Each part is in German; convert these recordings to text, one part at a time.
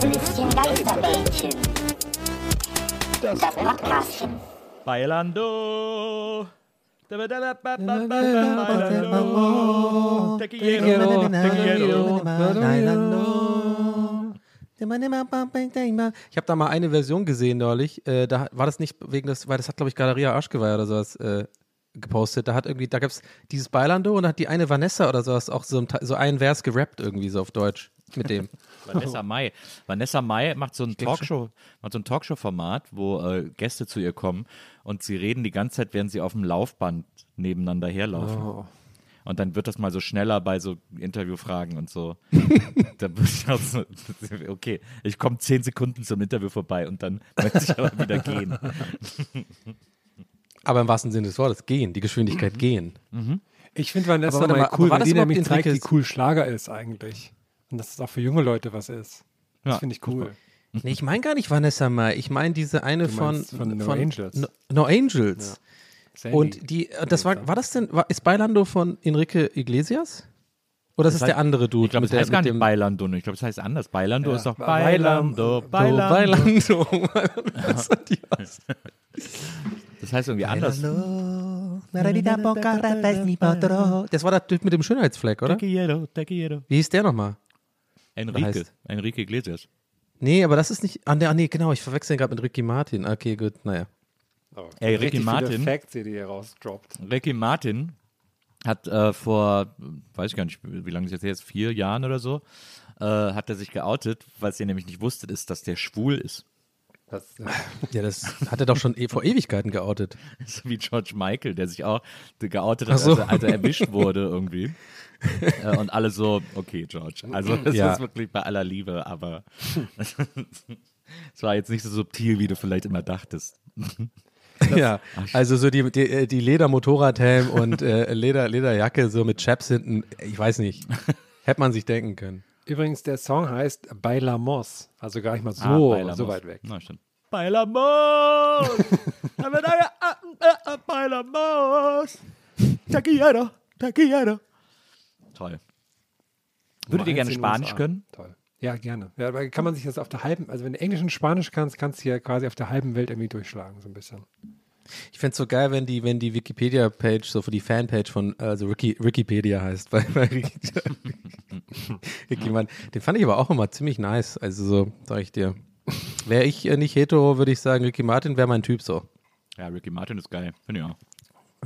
Geisterbällchen. Das Podcastchen. Bailando. Ich habe da mal eine Version gesehen neulich. Äh, da war das nicht wegen des, weil das hat, glaube ich, Galeria Aschgeweih oder sowas äh, gepostet. Da hat irgendwie, da gab es dieses Bailando und da hat die eine Vanessa oder sowas auch so, so einen Vers gerappt irgendwie so auf Deutsch mit dem. Vanessa Mai. Vanessa Mai macht so ein Talkshow, macht so ein Talkshow-Format, wo äh, Gäste zu ihr kommen und sie reden die ganze Zeit, während sie auf dem Laufband nebeneinander herlaufen. Oh. Und dann wird das mal so schneller bei so Interviewfragen und so. da bin ich auch so, okay, ich komme zehn Sekunden zum Interview vorbei und dann möchte ich aber wieder gehen. Aber im wahrsten Sinne des Wortes, gehen, die Geschwindigkeit gehen. Ich finde Vanessa Aber mal cool, weil das die nämlich zeigt, wie cool Schlager ist eigentlich. Und dass es auch für junge Leute was ist. Das Ja, finde ich cool. Nee, ich meine gar nicht Vanessa Mai. Ich meine diese eine von, von No Angels. No, no Angels. Sandy. Und die, äh, das war, war das denn, war, ist Bailando von Enrique Iglesias? Oder ist es Das der heißt- andere Dude? Ich glaube, es heißt der, gar mit nicht dem Bailando. Ich glaube, es heißt anders. Bailando Ja, ist doch Ba- Bailando, Bailando. Bailando. Bailando. Was? Das heißt irgendwie anders. Das war der Typ mit dem Schönheitsfleck, oder? Wie hieß der nochmal? Enrique. Enrique Iglesias. Nee, aber das ist nicht. Ah, nee, ah, genau, ich verwechsel ihn gerade mit Ricky Martin. Okay, gut, naja. Oh, Ey, Ricky Martin. Facts, die ihr rausdroppt. Ricky Martin hat äh, vor, weiß ich gar nicht, wie lange ist jetzt her, jetzt vier Jahren oder so, äh, hat er sich geoutet, weil es ihr nämlich nicht wusstet, ist, dass der schwul ist. Das, Ja, das hat er doch schon eh, vor Ewigkeiten geoutet. So wie George Michael, der sich auch geoutet hat, so. als, er, als er erwischt wurde irgendwie. äh, und alle so, okay, George. Also das Ja. ist wirklich bei aller Liebe, aber es war jetzt nicht so subtil, wie du vielleicht immer dachtest. ja, also so die, die, äh, die Leder-Motorradhelm und äh, Leder, Lederjacke so mit Chaps hinten, ich weiß nicht. Hätte man sich denken können. Übrigens, der Song heißt Bailamos. Also gar nicht mal so, Ah, so weit weg. Na, stimmt. Bailamos! Bailamos! Te quiero, te quiero. Toll. Würdet ihr gerne Spanisch können? Toll. Ja, gerne. Ja, aber kann man sich das auf der halben, also wenn du Englisch und Spanisch kannst, kannst du ja quasi auf der halben Welt irgendwie durchschlagen, so ein bisschen. Ich fände es so geil, wenn die, wenn die Wikipedia-Page, so für die Fanpage von, also Ricky, Wikipedia heißt. Bei Ricky, Mann. Den fand ich aber auch immer ziemlich nice. Also so, sag ich dir. Wäre ich äh, nicht hetero, würde ich sagen, Ricky Martin wäre mein Typ so. Ja, Ricky Martin ist geil. Finde ich auch.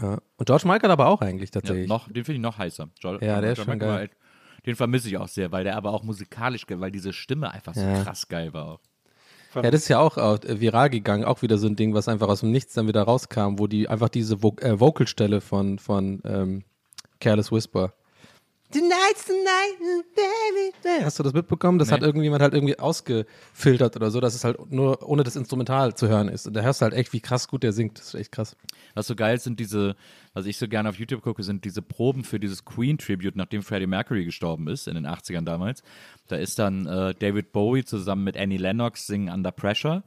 Ja. Und George Michael aber auch eigentlich Ja, tatsächlich. noch, den finde ich noch heißer. Jo- Ja, der ist schon Michael geil. Den vermisse ich auch sehr, weil der aber auch musikalisch, ge- weil diese Stimme einfach so Ja. krass geil war auch. Ja, das ist ja auch äh, viral gegangen, auch wieder so ein Ding, was einfach aus dem Nichts dann wieder rauskam, wo die einfach diese Vo äh, Vocalstelle von, von ähm, Careless Whisper. Tonight's the night, baby. Hast du das mitbekommen? Das Nee. hat irgendjemand halt irgendwie ausgefiltert oder so, dass es halt nur ohne das Instrumental zu hören ist. Und da hörst du halt echt, wie krass gut der singt. Das ist echt krass. Was so geil ist, sind diese, was ich so gerne auf YouTube gucke, sind diese Proben für dieses Queen-Tribute, nachdem Freddie Mercury gestorben ist, in den 80ern damals. Da ist dann äh, David Bowie zusammen mit Annie Lennox singen Under Pressure.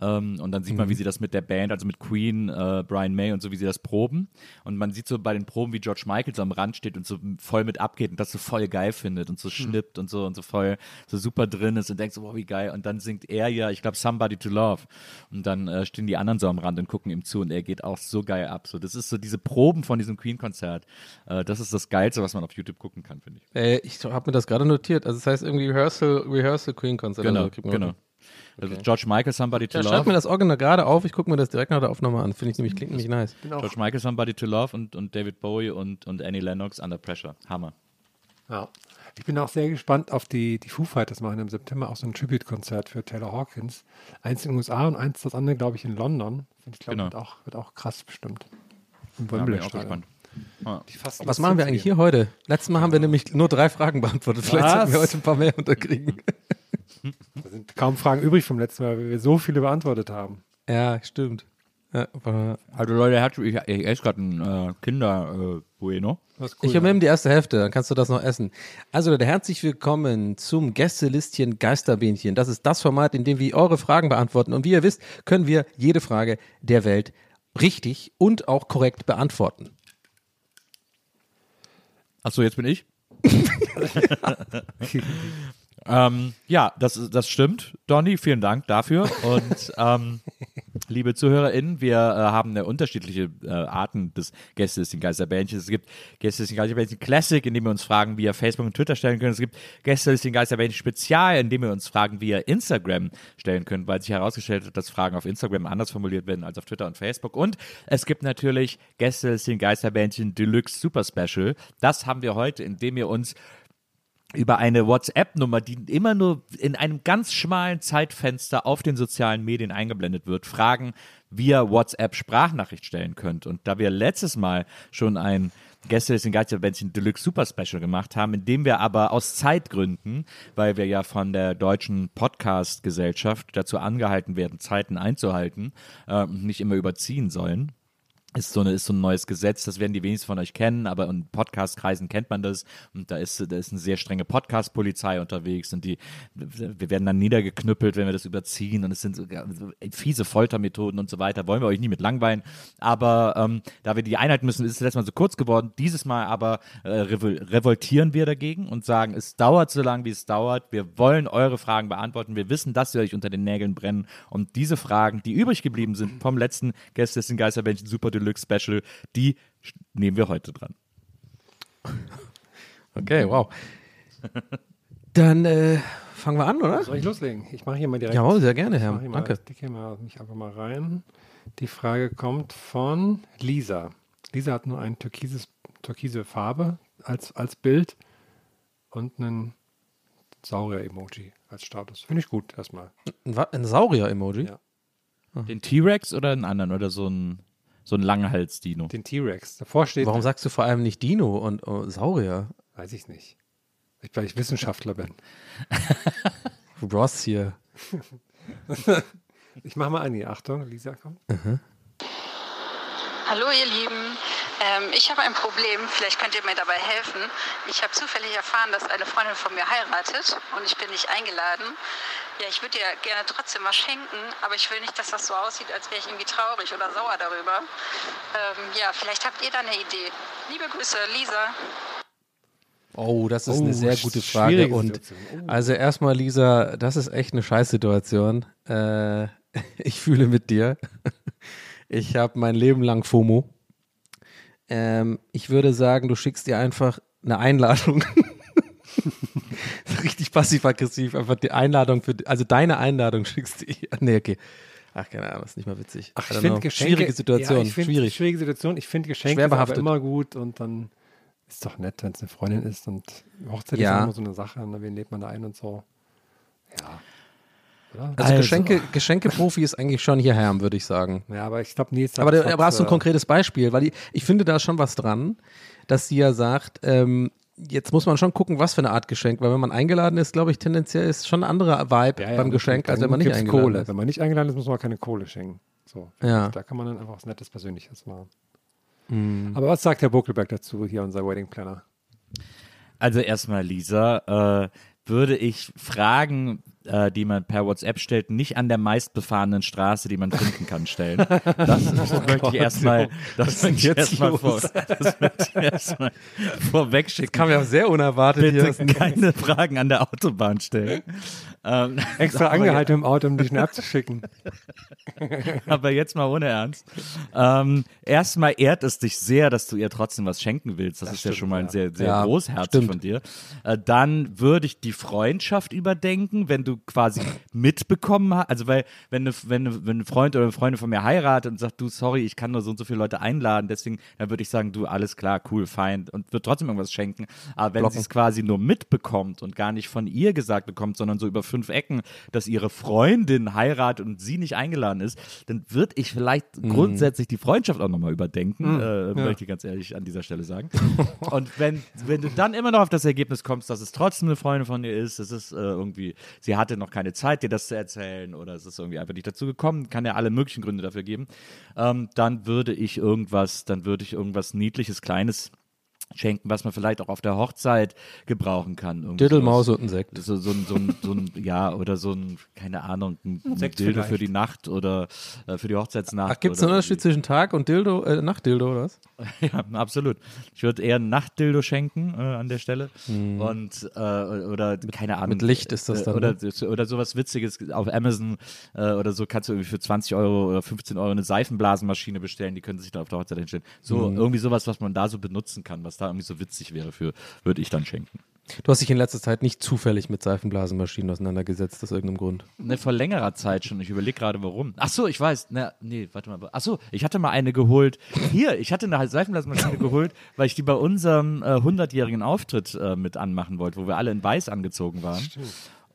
Ähm, und dann sieht man, wie sie das mit der Band, also mit Queen, äh, Brian May und so, wie sie das proben. Und man sieht so bei den Proben, wie George Michael so am Rand steht und so voll mit abgeht, geht und das so voll geil findet und so schnippt und so und so voll so super drin ist und denkt so, wow, wie geil. Und dann singt er ja, ich glaube, Somebody to Love. Und dann äh, stehen die anderen so am Rand und gucken ihm zu und er geht auch so geil ab. So, das ist so diese Proben von diesem Queen-Konzert. Äh, das ist das Geilste, was man auf YouTube gucken kann, finde ich. Äh, ich habe mir das gerade notiert. Also das heißt irgendwie Rehearsal, Rehearsal Queen Konzert. Genau, also, genau. Also George Michael, Somebody to Ja, schreib mir Love. das Original gerade auf. Ich gucke mir das direkt nach der Aufnahme an. Finde ich nämlich, klingt nämlich nice. George Michael, Somebody to Love und, und David Bowie und, und Annie Lennox, Under Pressure. Hammer. Ja. Ich bin auch sehr gespannt auf die, die Foo Fighters machen im September auch so ein Tribute-Konzert für Taylor Hawkins. Eins in den USA und eins das andere, glaube ich, in London. Ich glaube, Genau. wird, auch, wird auch krass bestimmt. Im Da bin ich auch Wembley-Stadion. gespannt. Die fassen Was machen wir eigentlich hier heute? Letztes Mal haben wir nämlich nur drei Fragen beantwortet. Vielleicht sollten wir heute ein paar mehr unterkriegen. Da sind kaum Fragen übrig vom letzten Mal, weil wir so viele beantwortet haben. ja, stimmt. Ja, aber Also Leute, herzlich- ich, ich esse gerade ein äh, Kinder äh, Bueno. Ist ich cool, übernehme die erste Hälfte, dann kannst du das noch essen. Also Leute, herzlich willkommen zum Gästelistchen Geisterbähnchen. Das ist das Format, in dem wir eure Fragen beantworten. Und wie ihr wisst, können wir jede Frage der Welt richtig und auch korrekt beantworten. Achso, jetzt bin ich. ähm, ja, das, das stimmt, Donny. Vielen Dank dafür. Und ähm, liebe ZuhörerInnen, wir äh, haben eine unterschiedliche äh, Arten des Gästelisten Geisterbändchens. Es gibt Gästelisten Geisterbändchen Classic, in dem wir uns Fragen via Facebook und Twitter stellen können. Es gibt Gästelisten Geisterbändchen Spezial, in dem wir uns Fragen via Instagram stellen können, weil sich herausgestellt hat, dass Fragen auf Instagram anders formuliert werden als auf Twitter und Facebook. Und es gibt natürlich Gästelisten Geisterbändchen Deluxe Super Special. Das haben wir heute, indem ihr uns über eine WhatsApp-Nummer, die immer nur in einem ganz schmalen Zeitfenster auf den sozialen Medien eingeblendet wird, Fragen via WhatsApp-Sprachnachricht stellen könnt. Und da wir letztes Mal schon ein Gäste des Geisterbändchen Deluxe Super Special gemacht haben, in dem wir aber aus Zeitgründen, weil wir ja von der deutschen Podcast-Gesellschaft dazu angehalten werden, Zeiten einzuhalten äh, nicht immer überziehen sollen, ist so, eine, ist so ein neues Gesetz, das werden die wenigsten von euch kennen, aber in Podcast-Kreisen kennt man das. Und da ist, da ist eine sehr strenge Podcast-Polizei unterwegs und die, wir werden dann niedergeknüppelt, wenn wir das überziehen und es sind so fiese Foltermethoden und so weiter. Wollen wir euch nie mit langweilen. Aber ähm, da wir die einhalten müssen, ist es letztes Mal so kurz geworden. Dieses Mal aber äh, revol revoltieren wir dagegen und sagen, es dauert so lange, wie es dauert. Wir wollen eure Fragen beantworten. Wir wissen, dass sie euch unter den Nägeln brennen. Und diese Fragen, die übrig geblieben sind vom letzten Gäste des Geisterbändchen Super Deluxe Special, die nehmen wir heute dran. Okay, wow. Dann äh, fangen wir an, oder? Soll ich loslegen? Ich mache hier mal direkt. Jawohl, sehr gerne, Ich Herr. mache hier mal, Danke. stick hier mal mich einfach mal rein. Die Frage kommt von Lisa. Lisa hat nur eine türkises, türkise Farbe als, als Bild und einen Saurier-Emoji als Status. Finde ich gut erstmal. Ein Saurier-Emoji? Ja. Den T-Rex oder einen anderen oder so ein, so ein Langhals-Dino? Den T-Rex. Davor steht, Warum sagst du vor allem nicht Dino und oh, Saurier? weiß ich nicht. Ich, weil ich Wissenschaftler bin. Ross hier. Ich mache mal an, hier. Achtung, Lisa kommt. Hallo ihr Lieben, ähm, ich habe ein Problem, vielleicht könnt ihr mir dabei helfen. Ich habe zufällig erfahren, dass eine Freundin von mir heiratet und ich bin nicht eingeladen. Ja, ich würde ihr gerne trotzdem was schenken, aber ich will nicht, dass das so aussieht, als wäre ich irgendwie traurig oder sauer darüber. Ähm, ja, vielleicht habt ihr da eine Idee. Liebe Grüße, Lisa. Oh, das ist Oh, eine sehr gute Frage. Und. Oh. also erstmal, Lisa, das ist echt eine Scheißsituation. Äh, ich fühle mit dir. Ich habe mein Leben lang FOMO. Ähm, ich würde sagen, du schickst ihr einfach eine Einladung. Richtig passiv-aggressiv, einfach die Einladung für, also deine Einladung schickst du. Nee, okay. Ach, keine Ahnung, ist nicht mal witzig. Ach, ich finde. Geschenke. Schwierige Situation, Ja, ich find, schwierig. Schwierige Situation. Ich finde Geschenke ist aber immer gut und dann ist doch nett, wenn es eine Freundin ist und Hochzeit Ja. ist immer so eine Sache. Ne? Wen lädt man da ein und so? Ja. Oder? Also, Geschenke, Geschenkeprofi ist eigentlich schon hier Herm, würde ich sagen. ja, aber ich glaube, Nils hat Aber, da, aber hast du ein äh, konkretes Beispiel? Weil ich, ich finde da schon was dran, dass sie ja sagt, ähm, jetzt muss man schon gucken, was für eine Art Geschenk, weil wenn man eingeladen ist, glaube ich, tendenziell ist schon ein anderer Vibe ja, ja, beim Geschenk, als wenn man nicht eingeladen Kohle. ist. Wenn man nicht eingeladen ist, muss man keine Kohle schenken. So. Ja. Da kann man dann einfach was Nettes Persönliches machen. Hm. Aber was sagt Herr Buckelberg dazu, hier unser Wedding Planner? Also erstmal, Lisa, äh, würde ich fragen, äh, die man per WhatsApp stellt, nicht an der meistbefahrenen Straße, die man finden kann, stellen. Das, das möchte ich erstmal, das erstmal los? vor, das möchte ich erstmal vorwegschicken. Kam ja sehr unerwartet Bitte hier. keine Fragen an der Autobahn stellen. Ähm, Extra angehalten im Auto, um dich abzuschicken. aber jetzt mal ohne Ernst. Ähm, erstmal ehrt es dich sehr, dass du ihr trotzdem was schenken willst. Das, ist ja schon mal ein sehr, sehr Ja, großherzig stimmt. von dir. Äh, dann würde ich die Freundschaft überdenken, wenn du quasi mitbekommen hast. Also, weil, wenn, eine, wenn, eine, wenn ein Freund oder eine Freundin von mir heiratet und sagt, du, sorry, ich kann nur so und so viele Leute einladen, deswegen, dann würde ich sagen, du, alles klar, cool, fein und würde trotzdem irgendwas schenken. Aber wenn sie es quasi nur mitbekommt und gar nicht von ihr gesagt bekommt, sondern so über fünf Ecken, dass ihre Freundin heiratet und sie nicht eingeladen ist, dann würde ich vielleicht grundsätzlich die Freundschaft auch nochmal überdenken, äh, möchte ich ganz ehrlich an dieser Stelle sagen. und wenn, wenn du dann immer noch auf das Ergebnis kommst, dass es trotzdem eine Freundin von dir ist, es ist äh, irgendwie, sie hatte noch keine Zeit, dir das zu erzählen oder es ist irgendwie einfach nicht dazu gekommen, kann ja alle möglichen Gründe dafür geben, ähm, dann würde ich irgendwas, dann würde ich irgendwas Niedliches, Kleines schenken, was man vielleicht auch auf der Hochzeit gebrauchen kann. Sowas. und ein Sekt. So, so, ein, so, ein, so ein, ja, oder so ein, keine Ahnung, ein, ein Sekt Dildo vielleicht. für die Nacht oder äh, für die Hochzeitsnacht. Ach, gibt es einen Unterschied zwischen Tag und Dildo, äh, Nachtdildo oder was? ja, absolut. Ich würde eher ein Nachtdildo schenken äh, an der Stelle. Und äh, oder keine Ahnung. mit Licht ist das äh, dann, Oder, ne? oder sowas Witziges auf Amazon äh, oder so kannst du irgendwie für 20 Euro oder 15 Euro eine Seifenblasenmaschine bestellen, die können sich da auf der Hochzeit hinstellen. So Mhm. irgendwie sowas, was man da so benutzen kann, was da irgendwie so witzig wäre für, würde ich dann schenken. Du hast dich in letzter Zeit nicht zufällig mit Seifenblasenmaschinen auseinandergesetzt, aus irgendeinem Grund. Ne, vor längerer Zeit schon. Ich überlege gerade, warum. Ach so, ich weiß. Na, nee, warte mal. Ach so, ich hatte mal eine geholt. Hier, ich hatte eine Seifenblasmaschine geholt, weil ich die bei unserem äh, 100-jährigen Auftritt äh, mit anmachen wollte, wo wir alle in weiß angezogen waren.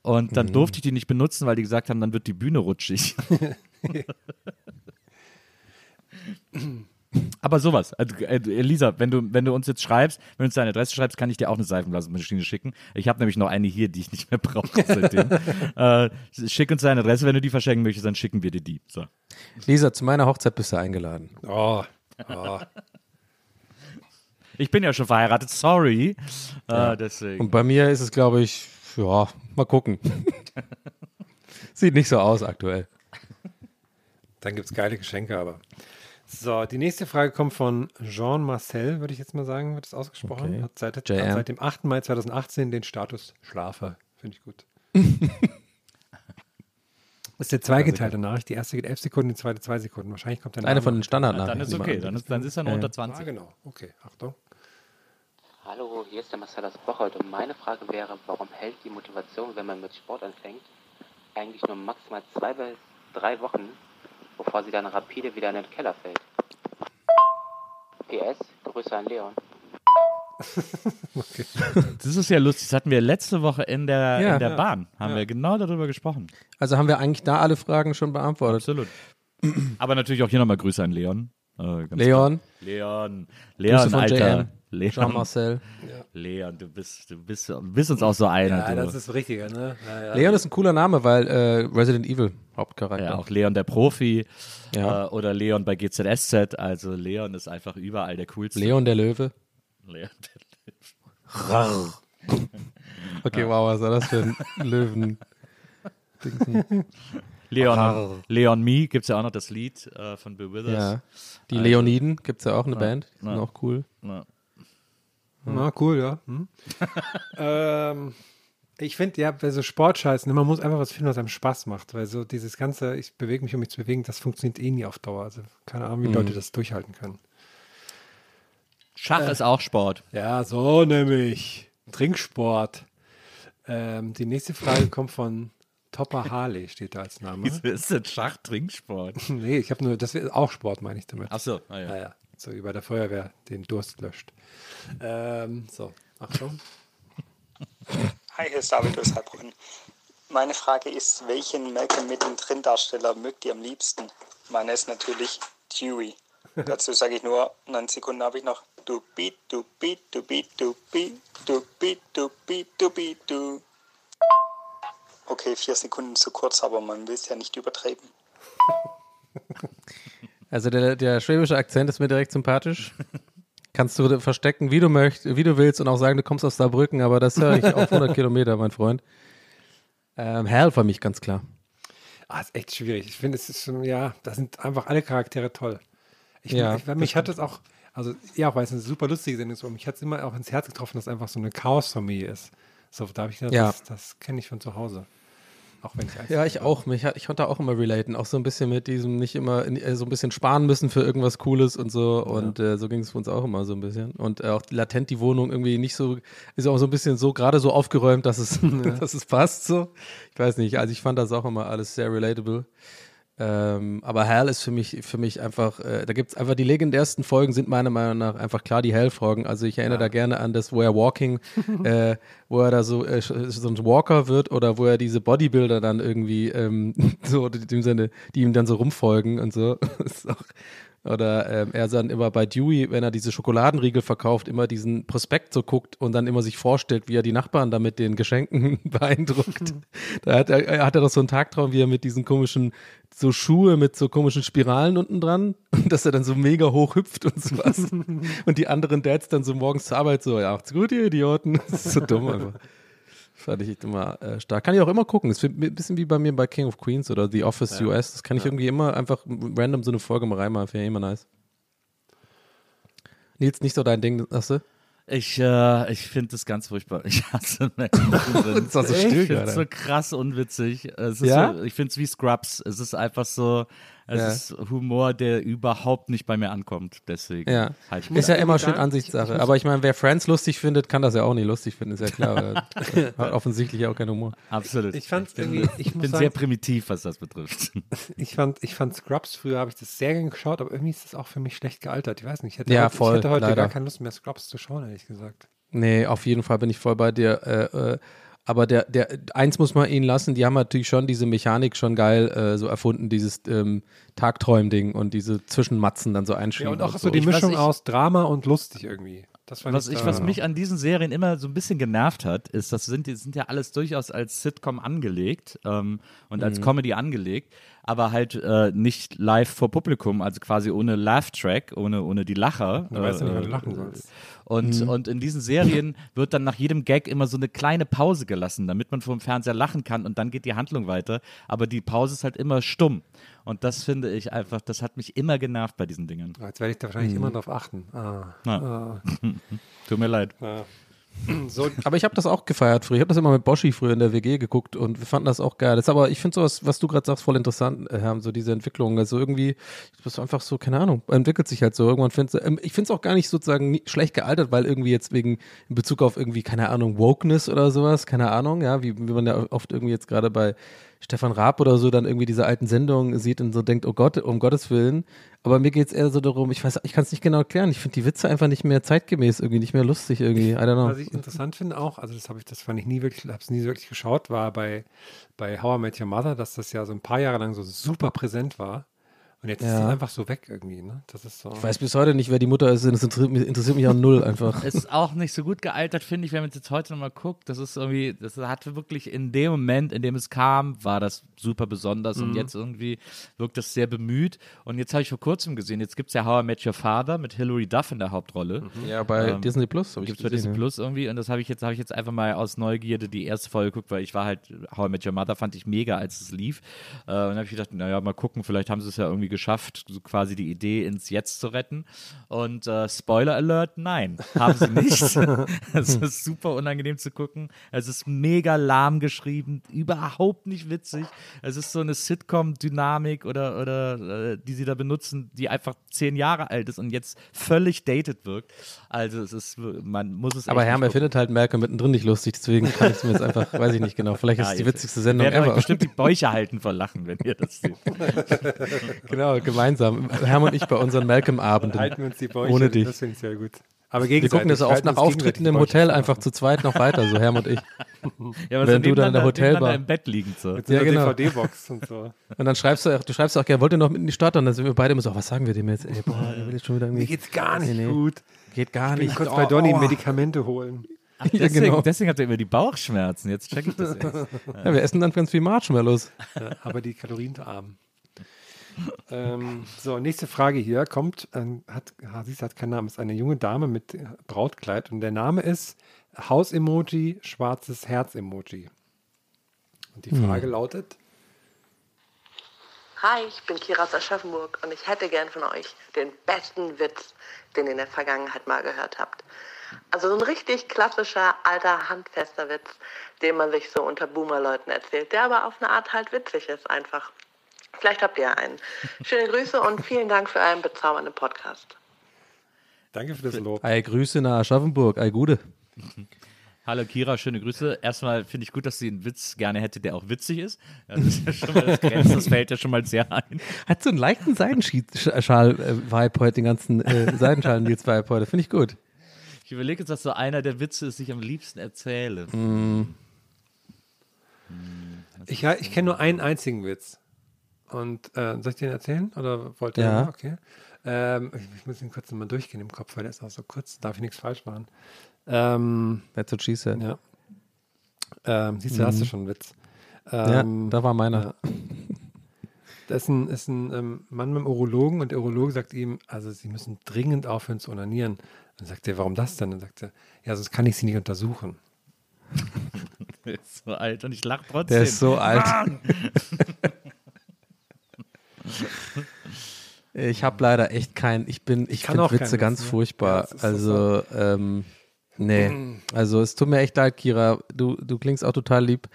Und dann durfte ich die nicht benutzen, weil die gesagt haben, dann wird die Bühne rutschig. Aber sowas. Also, äh, Elisa, wenn du, wenn du uns jetzt schreibst, wenn du uns deine Adresse schreibst, kann ich dir auch eine Seifenblasenmaschine schicken. Ich habe nämlich noch eine hier, die ich nicht mehr brauche seitdem. äh, schick uns deine Adresse, wenn du die verschenken möchtest, dann schicken wir dir die. So. Lisa, zu meiner Hochzeit bist du eingeladen. Oh, oh. Ich bin ja schon verheiratet, sorry. Äh, deswegen. Und bei mir ist es, glaube ich, ja, mal gucken. Sieht nicht so aus aktuell. Dann gibt es geile Geschenke, aber. So, die nächste Frage kommt von Jean Marcel, würde ich jetzt mal sagen, wird es ausgesprochen. Okay. Hat seit, hat seit dem 8. Mai 2018 den Status Schlafer. Finde ich gut. Das ist der zweigeteilte Nachricht. Die erste geht 11 Sekunden, die zweite 2 Sekunden. Wahrscheinlich kommt der Eine von den dann Standardnachrichten. ist die man okay, dann ist, dann ist er nur Ja, unter Ah, 20. genau. Okay, Achtung. Hallo, hier ist der Marcel aus Bocholt und meine Frage wäre, warum hält die Motivation, wenn man mit Sport anfängt, eigentlich nur maximal zwei bis drei Wochen, bevor sie dann rapide wieder in den Keller fällt? PS, Grüße an Leon. Das ist ja lustig. Das hatten wir letzte Woche in der, Ja. in der Ja. Bahn. Haben wir genau darüber gesprochen. Also haben wir eigentlich da alle Fragen schon beantwortet. Absolut. Aber natürlich auch hier nochmal Grüße an Leon. Äh, Leon, klar. Leon. Grüße Leon, von Alter. JM, Leon. Jean-Marcel. Leon, du bist, du bist, du bist uns auch so einer. Ja, du. das ist richtiger, ne? Ja, ja. Leon ist ein cooler Name, weil äh, Resident Evil Hauptcharakter. Ja, auch Leon der Profi Ja. äh, oder Leon bei GZSZ. Also Leon ist einfach überall der coolste. Leon der Löwe. Leon Okay, wow, was war das für ein Löwen? Leon, Leon Me gibt es ja auch noch das Lied äh, von Bill Withers. Ja. Die Also- Leoniden gibt es ja auch eine Band. Die sind ja. auch cool. Ja. Na, cool, ja. Hm. ähm, ich finde, ja, bei so Sportscheißen, ne, man muss einfach was finden, was einem Spaß macht, weil so dieses ganze, ich bewege mich, um mich zu bewegen, das funktioniert eh nie auf Dauer. Also keine Ahnung, wie Mhm. Leute das durchhalten können. Schach ist auch Sport. Ja, so nämlich. Trinksport. Ähm, die nächste Frage kommt von Topper Harley, steht da als Name. Wieso ist denn Schach Trinksport? nee, ich habe nur, das ist auch Sport, meine ich damit. Achso, ah, ja. Naja, so wie bei der Feuerwehr den Durst löscht. Ähm, so, Achtung. Hi, hier ist David aus Heilbronn. Meine Frage ist, welchen Malcolm mittendrin Darsteller mögt ihr am liebsten? Meiner ist natürlich Dewey. Dazu sage ich nur, 9 Sekunden habe ich noch. Du beat, du beat, du beat, du beat, du beat, du beat, du beat, du. Okay, vier Sekunden zu kurz, aber man will es ja nicht übertreiben. Also der, der schwäbische Akzent ist mir direkt sympathisch. Kannst du verstecken, wie du möchtest, wie du willst und auch sagen, du kommst aus Saarbrücken, aber das höre ich auf 100 Kilometer, mein Freund. Ähm, Hal für mich ganz klar. Ah, ist echt schwierig. Ich finde, es ist schon, ja, da sind einfach alle Charaktere toll. Ich, Ja, ich, mich hat es auch, also ja, auch weil es eine super lustige Sendung ist, aber mich hat es immer auch ins Herz getroffen, dass es einfach so eine Chaos-Familie ist. So, da habe ich gedacht, Ja. das, das kenne ich von zu Hause. Auch wenn ich Ja, ich auch. Mich, ich konnte auch immer relaten. Auch so ein bisschen mit diesem, nicht immer äh, so ein bisschen sparen müssen für irgendwas Cooles und so. Und äh, so ging es für uns auch immer so ein bisschen. Und äh, auch latent die Wohnung irgendwie nicht so, ist auch so ein bisschen so, gerade so aufgeräumt, dass es, dass es passt so. Ich weiß nicht. Also ich fand das auch immer alles sehr relatable. Ähm, aber Hal ist für mich, für mich einfach, äh, da gibt es einfach die legendärsten Folgen, sind meiner Meinung nach einfach klar die Hal-Folgen. Also ich erinnere da gerne an das, wo er Walking, äh, wo er da so, äh, so ein Walker wird oder wo er diese Bodybuilder dann irgendwie ähm, so, die, die, seine, die ihm dann so rumfolgen und so. Das ist auch, oder ähm, er dann immer bei Dewey, wenn er diese Schokoladenriegel verkauft, immer diesen Prospekt so guckt und dann immer sich vorstellt, wie er die Nachbarn da mit den Geschenken beeindruckt. Da hat er, er hat er doch so einen Tagtraum, wie er mit diesen komischen so Schuhe mit so komischen Spiralen unten dran und dass er dann so mega hoch hüpft und sowas. und die anderen Dads dann so morgens zur Arbeit so, ja, macht's gut, ihr Idioten. Das ist so dumm einfach. Fand ich immer äh, stark. Kann ich auch immer gucken. Das ist ein bisschen wie bei mir bei King of Queens oder The Office Ja. US. Das kann ich irgendwie immer einfach random so eine Folge mal reinmachen. Finde ich immer nice. Nils, nicht so dein Ding, hast du? Ich, äh, ich finde das ganz furchtbar. Ich hasse Malcolm mittendrin. ist so Ich still finde es gerade. so krass unwitzig. Es ist Ja? so, ich finde es wie Scrubs. Es ist einfach so, es Ja. ist Humor, der überhaupt nicht bei mir ankommt. Deswegen Ja. halt Ist ja immer schön Ansichtssache. Aber ich meine, wer Friends lustig findet, kann das ja auch nicht lustig finden, ist ja klar. Hat offensichtlich auch keinen Humor. absolut. Ich fand's bin, irgendwie- ich muss bin sagen- sehr primitiv, was das betrifft. Ich fand, ich fand Scrubs, früher habe ich das sehr gerne geschaut, aber irgendwie ist das auch für mich schlecht gealtert. Ich weiß nicht, ich hätte Ja, heute, voll, ich hätte heute leider. gar keine Lust mehr, Scrubs zu schauen, ehrlich gesagt. Nee, auf jeden Fall bin ich voll bei dir. Äh, äh, aber der, der, eins muss man ihnen lassen, die haben natürlich schon diese Mechanik schon geil äh, so erfunden, dieses ähm, Tagträum-Ding und diese Zwischenmatzen dann so Ja, einschieben. und auch so so. die Mischung ich- aus Drama und lustig irgendwie. Das fand Was, ich, was mich an diesen Serien immer so ein bisschen genervt hat, ist, das sind, die sind ja alles durchaus als Sitcom angelegt ähm, und als Comedy angelegt, aber halt äh, nicht live vor Publikum, also quasi ohne Laugh-Track, ohne, ohne die Lacher. Du weißt ja nicht, wann du äh, lachen sollst. Und, und in diesen Serien wird dann nach jedem Gag immer so eine kleine Pause gelassen, damit man vor dem Fernseher lachen kann und dann geht die Handlung weiter. Aber die Pause ist halt immer stumm. Und das finde ich einfach, das hat mich immer genervt bei diesen Dingen. Jetzt werde ich da wahrscheinlich immer drauf achten. Ah. Na. Tut mir leid. Ah. So, Aber ich habe das auch gefeiert früher. Ich habe das immer mit Boschi früher in der WG geguckt und wir fanden das auch geil. Das ist aber, ich finde sowas, was du gerade sagst, voll interessant, äh, Herm, so diese Entwicklung. Also irgendwie, das ist einfach so, keine Ahnung, entwickelt sich halt so. Irgendwann findest ähm, ich finde es auch gar nicht sozusagen schlecht gealtert, weil irgendwie jetzt wegen, in Bezug auf irgendwie, keine Ahnung, Wokeness oder sowas, keine Ahnung, ja, wie, wie man ja oft irgendwie jetzt gerade bei Stefan Raab oder so dann irgendwie diese alten Sendungen sieht und so denkt, oh Gott, um Gottes Willen. Aber mir geht es eher so darum, ich weiß, ich kann es nicht genau erklären. Ich finde die Witze einfach nicht mehr zeitgemäß, irgendwie nicht mehr lustig irgendwie. I don't know. was ich interessant finde auch, also das habe ich, das fand ich nie wirklich, habe es nie wirklich geschaut, war bei, bei How I Met Your Mother, dass das ja so ein paar Jahre lang so super präsent war. Und jetzt ist Ja. es einfach so weg irgendwie, ne? Das ist so. Ich weiß bis heute nicht, wer die Mutter ist. Das interessiert mich, interessiert mich auch null einfach. ist auch nicht so gut gealtert, finde ich, wenn man es jetzt heute nochmal guckt. Das ist irgendwie, das hatte wirklich in dem Moment, in dem es kam, war das super besonders Mhm. und jetzt irgendwie wirkt das sehr bemüht. Und jetzt habe ich vor kurzem gesehen, jetzt gibt es ja How I Met Your Father mit Hilary Duff in der Hauptrolle. Ja, bei Ähm, Disney Plus. hab ich Gibt es bei Disney ja. Plus irgendwie und das habe ich jetzt habe ich jetzt einfach mal aus Neugierde die erste Folge geguckt, weil ich war halt How I Met Your Mother fand ich mega, als es lief. Äh, und dann habe ich gedacht, naja, mal gucken, vielleicht haben sie es ja irgendwie geschafft, quasi die Idee ins Jetzt zu retten. Und äh, Spoiler Alert, nein, haben sie nicht. es ist super unangenehm zu gucken. Es ist mega lahm geschrieben, überhaupt nicht witzig. Es ist so eine Sitcom-Dynamik oder, oder äh, die sie da benutzen, die einfach zehn Jahre alt ist und jetzt völlig dated wirkt. Also es ist, man muss es Aber echt Herm, nicht er findet halt Malcolm mittendrin nicht lustig, deswegen kann ich es mir jetzt einfach, weiß ich nicht genau. Vielleicht ist Ja, es die witzigste Sendung ever. bestimmt die Bäuche halten vor Lachen, wenn ihr das seht. genau, gemeinsam. Herm und ich bei unseren Malcolm-Abenden. halten wir uns die Bäuche. Ohne dich. Das finde ich sehr gut. Aber Wir gucken das halten nach Auftritten im Hotel einfach zu zweit noch weiter, so Herm und ich. Ja, aber Wenn du dann in der Hotelbar- im Bett liegend so. Mit so einer Ja, genau. DVD-Box und so. Und dann schreibst du, auch- du schreibst auch gerne, wollt ihr noch mit in die Stadt? Und dann sind wir beide immer so, was sagen wir dem jetzt? Ey, boah, der will jetzt schon wieder irgendwie. Mir geht's gar nicht Nee, nee. gut. Geht gar Ich bin nicht. kurz Oh, bei Donny aua. Medikamente holen. Ach, deswegen, genau. deswegen habt ihr immer die Bauchschmerzen. Jetzt check ich das jetzt. Ja, wir essen dann ganz viel Marshmallows. Ja, aber die kalorienarm. Ähm, so, nächste Frage hier kommt, ähm, hat, sie hat keinen Namen, ist eine junge Dame mit Brautkleid und der Name ist Haus-Emoji, schwarzes Herz-Emoji. Die Frage lautet, Hi, ich bin Kira aus Aschaffenburg und ich hätte gern von euch den besten Witz, den ihr in der Vergangenheit mal gehört habt. Also so ein richtig klassischer, alter, handfester Witz, den man sich so unter Boomer-Leuten erzählt, der aber auf eine Art halt witzig ist einfach. Vielleicht habt ihr einen. Schöne Grüße und vielen Dank für einen bezaubernden Podcast. danke für das Lob. Ei, Grüße nach Aschaffenburg, ei, Gude. Hallo Kira, schöne Grüße. Erstmal finde ich gut, dass sie einen Witz gerne hätte, der auch witzig ist. Das ist ja schon mal das Grenz, das fällt ja schon mal sehr ein. Hat so einen leichten Seidenschal-Vibe heute, den ganzen äh, Seidenschalen-Nils-Vibe heute. Finde ich gut. Ich überlege jetzt, was so einer der Witze ist, die ich am liebsten erzähle. Mm. Ich, ich kenne nur einen einzigen Witz. Und äh, soll ich den erzählen? Oder wollt ihr? Ja. Okay. Ähm, ich, ich muss ihn kurz nochmal durchgehen im Kopf, weil der ist auch so kurz, darf ich nichts falsch machen. Ähm, That's what she said. ja. Ähm, siehst du, hast du Mhm. schon einen Witz. Ja, Ähm, da war meiner. Da ist ein, ist ein ähm, Mann mit einem Urologen und der Urologe sagt ihm, also Sie müssen dringend aufhören zu onanieren. Dann sagt er, warum das denn? Dann sagt er, ja, sonst kann ich Sie nicht untersuchen. Der ist so alt und ich lache trotzdem. Der ist so alt. Mann! Ich habe leider echt keinen, ich bin, ich kann finde Witze ganz Witz, furchtbar. Ja, also, ähm, nee. Also es tut mir echt leid, Kira. Du, du klingst auch total lieb.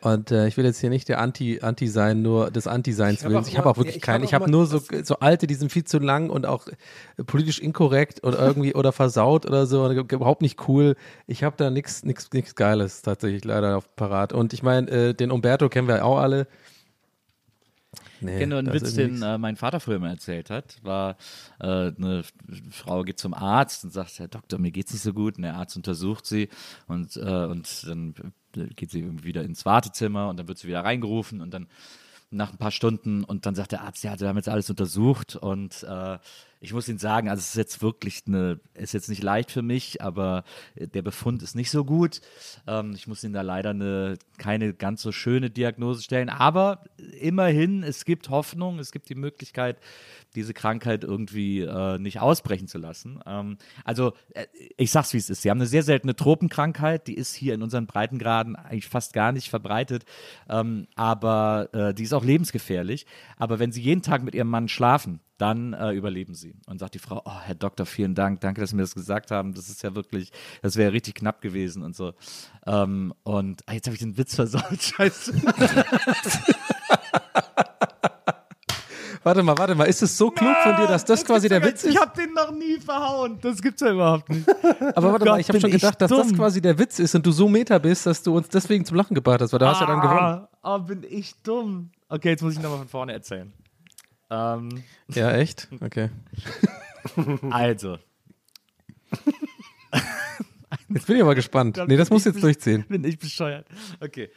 Und äh, ich will jetzt hier nicht der Anti, Anti sein, nur des Anti-Seins Ich hab willens. Ich habe auch wirklich ja, ich keinen. hab Ich habe mal- nur so, so alte, die sind viel zu lang und auch äh, politisch inkorrekt oder irgendwie oder versaut oder so. Überhaupt nicht cool. Ich habe da nichts nix, nix Geiles tatsächlich leider auf parat. Und ich meine, äh, den Umberto kennen wir auch alle. Nee, Ich kenne nur einen Witz, den äh, mein Vater früher mal erzählt hat. War äh, eine Frau geht zum Arzt und sagt, Herr Doktor, mir geht's nicht so gut. Und der Arzt untersucht sie und, äh, und dann geht sie wieder ins Wartezimmer und dann wird sie wieder reingerufen und dann nach ein paar Stunden und dann sagt der Arzt, ja, wir haben jetzt alles untersucht und äh, ich muss Ihnen sagen, also es ist jetzt wirklich eine, ist jetzt nicht leicht für mich, aber äh, der Befund ist nicht so gut. Ähm, ich muss Ihnen da leider eine, keine ganz so schöne Diagnose stellen, aber immerhin, es gibt Hoffnung, es gibt die Möglichkeit, diese Krankheit irgendwie äh, nicht ausbrechen zu lassen. Ähm, also äh, ich sag's wie es ist. Sie haben eine sehr seltene Tropenkrankheit, die ist hier in unseren Breitengraden eigentlich fast gar nicht verbreitet, ähm, aber äh, die ist auch lebensgefährlich. Aber wenn Sie jeden Tag mit Ihrem Mann schlafen, dann äh, überleben sie. Und sagt die Frau, oh, Herr Doktor, vielen Dank, danke, dass Sie mir das gesagt haben. Das ist ja wirklich, das wäre richtig knapp gewesen und so. Ähm, und ah, jetzt habe ich den Witz versaut, scheiße. Warte mal, warte mal, ist es so klug von dir, dass das quasi der Witz ist? Ich habe den noch nie verhauen. Das gibt's ja überhaupt nicht. Aber warte Gott, mal, ich habe schon gedacht, dass das dumm. quasi der Witz ist und du so meta bist, dass du uns deswegen zum Lachen gebracht hast, weil du hast ja dann gewonnen. Ah, oh, bin ich dumm. Okay, jetzt muss ich nochmal von vorne erzählen. Ähm, Ja, echt? Okay. also, Jetzt bin ich aber gespannt. Nee, das musst du jetzt durchziehen. bin ich bescheuert. Okay.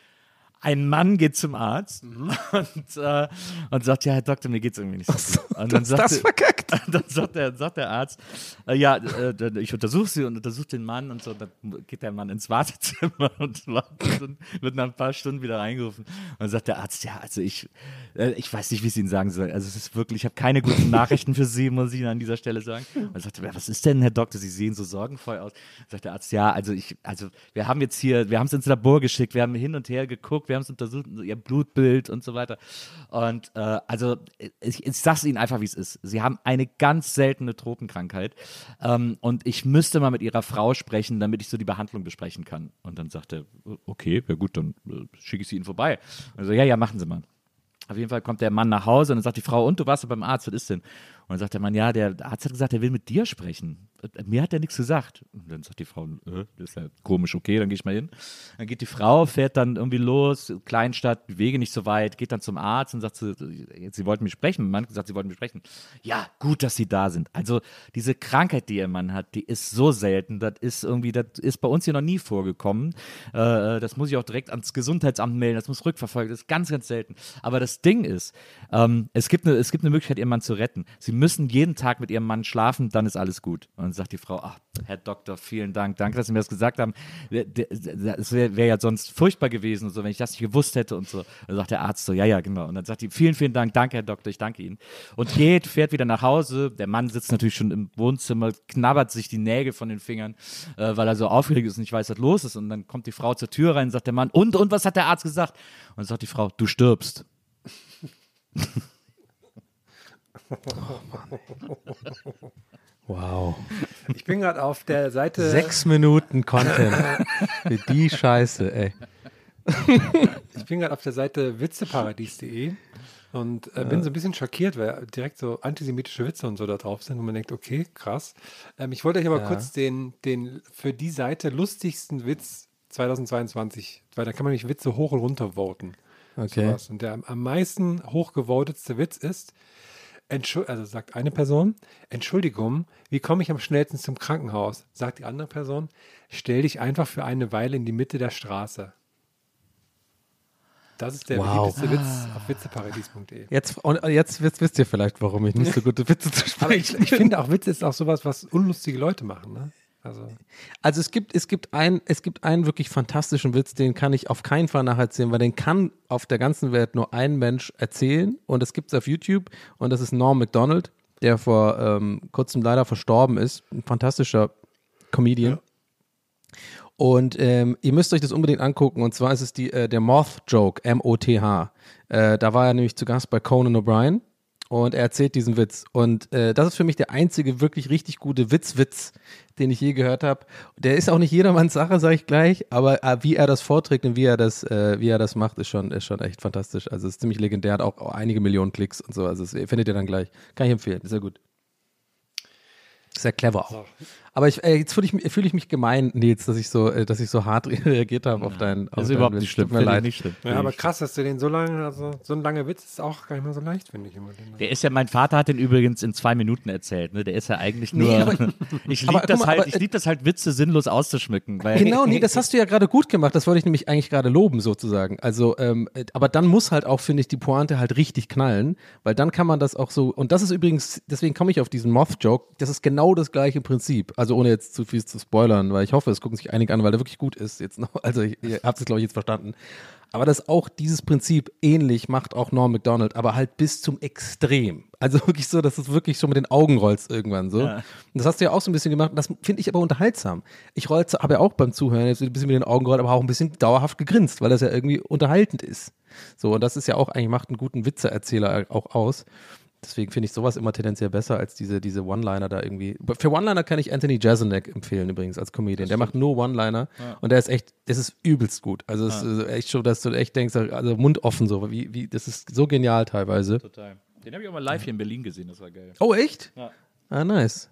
Ein Mann geht zum Arzt Mhm. und, äh, und sagt, ja, Herr Doktor, mir geht's irgendwie nicht so gut. Und dann hast das verkackt. Dann sagt der, sagt der Arzt, äh, ja, äh, ich untersuche sie und untersuche den Mann und so. Dann geht der Mann ins Wartezimmer und wartet und wird nach ein paar Stunden wieder reingerufen. Und dann sagt der Arzt, ja, also ich, äh, ich weiß nicht, wie ich es Ihnen sagen soll. Also es ist wirklich, ich habe keine guten Nachrichten für Sie, muss ich Ihnen an dieser Stelle sagen. Und dann sagt er, ja, was ist denn, Herr Doktor, Sie sehen so sorgenvoll aus. Sagt der Arzt, ja, also ich, also wir haben jetzt hier, wir haben es ins Labor geschickt, wir haben hin und her geguckt, wir haben es untersucht, Ihr Blutbild und so weiter. Und äh, also ich, ich sag's Ihnen einfach, wie es ist. Sie haben eine ganz seltene Tropenkrankheit. Ähm, und ich müsste mal mit Ihrer Frau sprechen, damit ich so die Behandlung besprechen kann. Und dann sagt er, okay, ja gut, dann äh, schicke ich Sie Ihnen vorbei. Und so, ja, ja, machen Sie mal. Auf jeden Fall kommt der Mann nach Hause und dann sagt die Frau, und du warst ja beim Arzt, was ist denn? Und dann sagt der Mann, ja, der Arzt hat gesagt, er will mit dir sprechen. Mir hat er nichts gesagt. Und dann sagt die Frau, äh, das ist ja komisch, okay, dann gehe ich mal hin. Dann geht die Frau, fährt dann irgendwie los, Kleinstadt, Wege nicht so weit, geht dann zum Arzt und sagt, sie, sie wollten mich sprechen. Mein Mann gesagt, sie wollten mich sprechen. Ja, gut, dass sie da sind. Also diese Krankheit, die ihr Mann hat, die ist so selten. Das ist irgendwie, das ist bei uns hier noch nie vorgekommen. Äh, das muss ich auch direkt ans Gesundheitsamt melden, das muss rückverfolgt, das ist ganz, ganz selten. Aber das Ding ist, ähm, es, gibt eine, es gibt eine Möglichkeit, ihren Mann zu retten. Sie müssen jeden Tag mit ihrem Mann schlafen, dann ist alles gut. Und dann sagt die Frau, ach, Herr Doktor, vielen Dank, danke, dass Sie mir das gesagt haben. Es wäre wär ja sonst furchtbar gewesen, und so, wenn ich das nicht gewusst hätte und so. Dann sagt der Arzt so, ja, ja, genau. Und dann sagt die, vielen, vielen Dank, danke, Herr Doktor, ich danke Ihnen. Und geht, fährt wieder nach Hause. Der Mann sitzt natürlich schon im Wohnzimmer, knabbert sich die Nägel von den Fingern, äh, weil er so aufgeregt ist und nicht weiß, was los ist. Und dann kommt die Frau zur Tür rein und sagt der Mann, und, und, was hat der Arzt gesagt? Und dann sagt die Frau, du stirbst. Wow. Ich bin gerade auf der Seite. Sechs Minuten Content. Für die Scheiße, ey. ich bin gerade auf der Seite witzeparadies.de und äh, bin so ein bisschen schockiert, weil direkt so antisemitische Witze und so da drauf sind und man denkt, okay, krass. Ähm, ich wollte euch aber Ja. kurz den, den für die Seite lustigsten Witz 2022, weil da kann man nämlich Witze hoch und runter voten. Okay. Sowas. Und der am- am meisten hochgevotetste Witz ist, Entschu also sagt eine Person, Entschuldigung, wie komme ich am schnellsten zum Krankenhaus? Sagt die andere Person, stell dich einfach für eine Weile in die Mitte der Straße. Das ist der Wow. beliebteste Witz auf witzeparadies.de. Jetzt, und jetzt, wisst, wisst ihr vielleicht, warum ich nicht so gute Witze zu Aber ich, sprechen ich finde auch Witze ist auch sowas, was unlustige Leute machen. Ne? Also, Also es gibt, es gibt ein, es gibt einen wirklich fantastischen Witz, den kann ich auf keinen Fall nacherzählen, weil den kann auf der ganzen Welt nur ein Mensch erzählen und das gibt es auf YouTube und das ist Norm MacDonald, der vor ähm, kurzem leider verstorben ist, ein fantastischer Comedian. Und ähm, ihr müsst euch das unbedingt angucken. Und zwar ist es die, äh, der Moth-Joke, M-O-T-H. Äh, da war er nämlich zu Gast bei Conan O'Brien und er erzählt diesen Witz. Und äh, das ist für mich der einzige wirklich richtig gute Witz-Witz, den ich je gehört habe. Der ist auch nicht jedermanns Sache, sage ich gleich, aber äh, wie er das vorträgt und wie er das, äh, wie er das macht, ist schon, ist schon echt fantastisch. Also ist ziemlich legendär, hat auch, auch einige Millionen Klicks und so. Also das findet ihr dann gleich. Kann ich empfehlen, sehr gut. Sehr clever auch. Aber ich, äh, jetzt fühle ich, mich- fühl ich mich gemein, Nils, dass ich so, äh, dass ich so hart reagiert habe auf deinen. auf ist deinen überhaupt Witz. nicht schlimm. Tut mir Finde ich leid. nicht schlimm. ja, aber krass, dass du den so lange, also so ein langer Witz ist auch gar nicht mal so leicht, finde ich immer. Den Der ist ja, mein Vater hat den übrigens in zwei Minuten erzählt. Ne? Der ist ja eigentlich nur. Nee, aber- ich liebe das mal, halt, aber- ich lieb das halt, Witze sinnlos auszuschmücken. Weil Genau, nee, das hast du ja gerade gut gemacht. Das wollte ich nämlich eigentlich gerade loben, sozusagen. Also, ähm, äh, aber dann muss halt auch, finde ich, die Pointe halt richtig knallen, weil dann kann man das auch so. Und das ist übrigens, deswegen komme ich auf diesen Moth-Joke. Das ist genau das gleiche Prinzip. Also, ohne jetzt zu viel zu spoilern, weil ich hoffe, es gucken sich einige an, weil er wirklich gut ist. Jetzt noch, also, ich, ihr habt es, glaube ich, jetzt verstanden. Aber das auch dieses Prinzip ähnlich macht auch Norm MacDonald, aber halt bis zum Extrem. Also wirklich so, dass du wirklich schon mit den Augen rollst irgendwann so. Und das hast du ja auch so ein bisschen gemacht. Das finde ich aber unterhaltsam. Ich roll, habe ja auch beim Zuhören jetzt ein bisschen mit den Augen gerollt, aber auch ein bisschen dauerhaft gegrinst, weil das ja irgendwie unterhaltend ist. So, und das ist ja auch eigentlich, macht einen guten Witzeerzähler auch aus. Deswegen finde ich sowas immer tendenziell besser als diese, diese One-Liner da irgendwie. Für One-Liner kann ich Anthony Jeselnik empfehlen übrigens als Comedian. Der macht nur One-Liner und der ist echt, das ist übelst gut. Also es ist echt so, dass du echt denkst, also Mund offen so, wie, wie, das ist so genial teilweise. Total. Den habe ich auch mal live hier in Berlin gesehen, das war geil. Oh, echt? Ja. Ah, nice.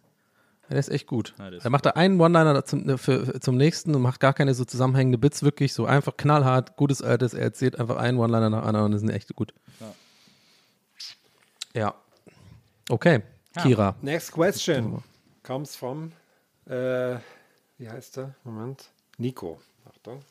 Ja, der ist echt gut. Ja, der ist er macht da einen One-Liner zum, für, für, zum nächsten und macht gar keine so zusammenhängende Bits, wirklich so einfach knallhart, gutes Altes. Er erzählt einfach einen One-Liner nach anderen und die sind echt gut. Ja. Okay, Kira. Next question comes from, äh, wie heißt der? Moment. Nico. Achtung.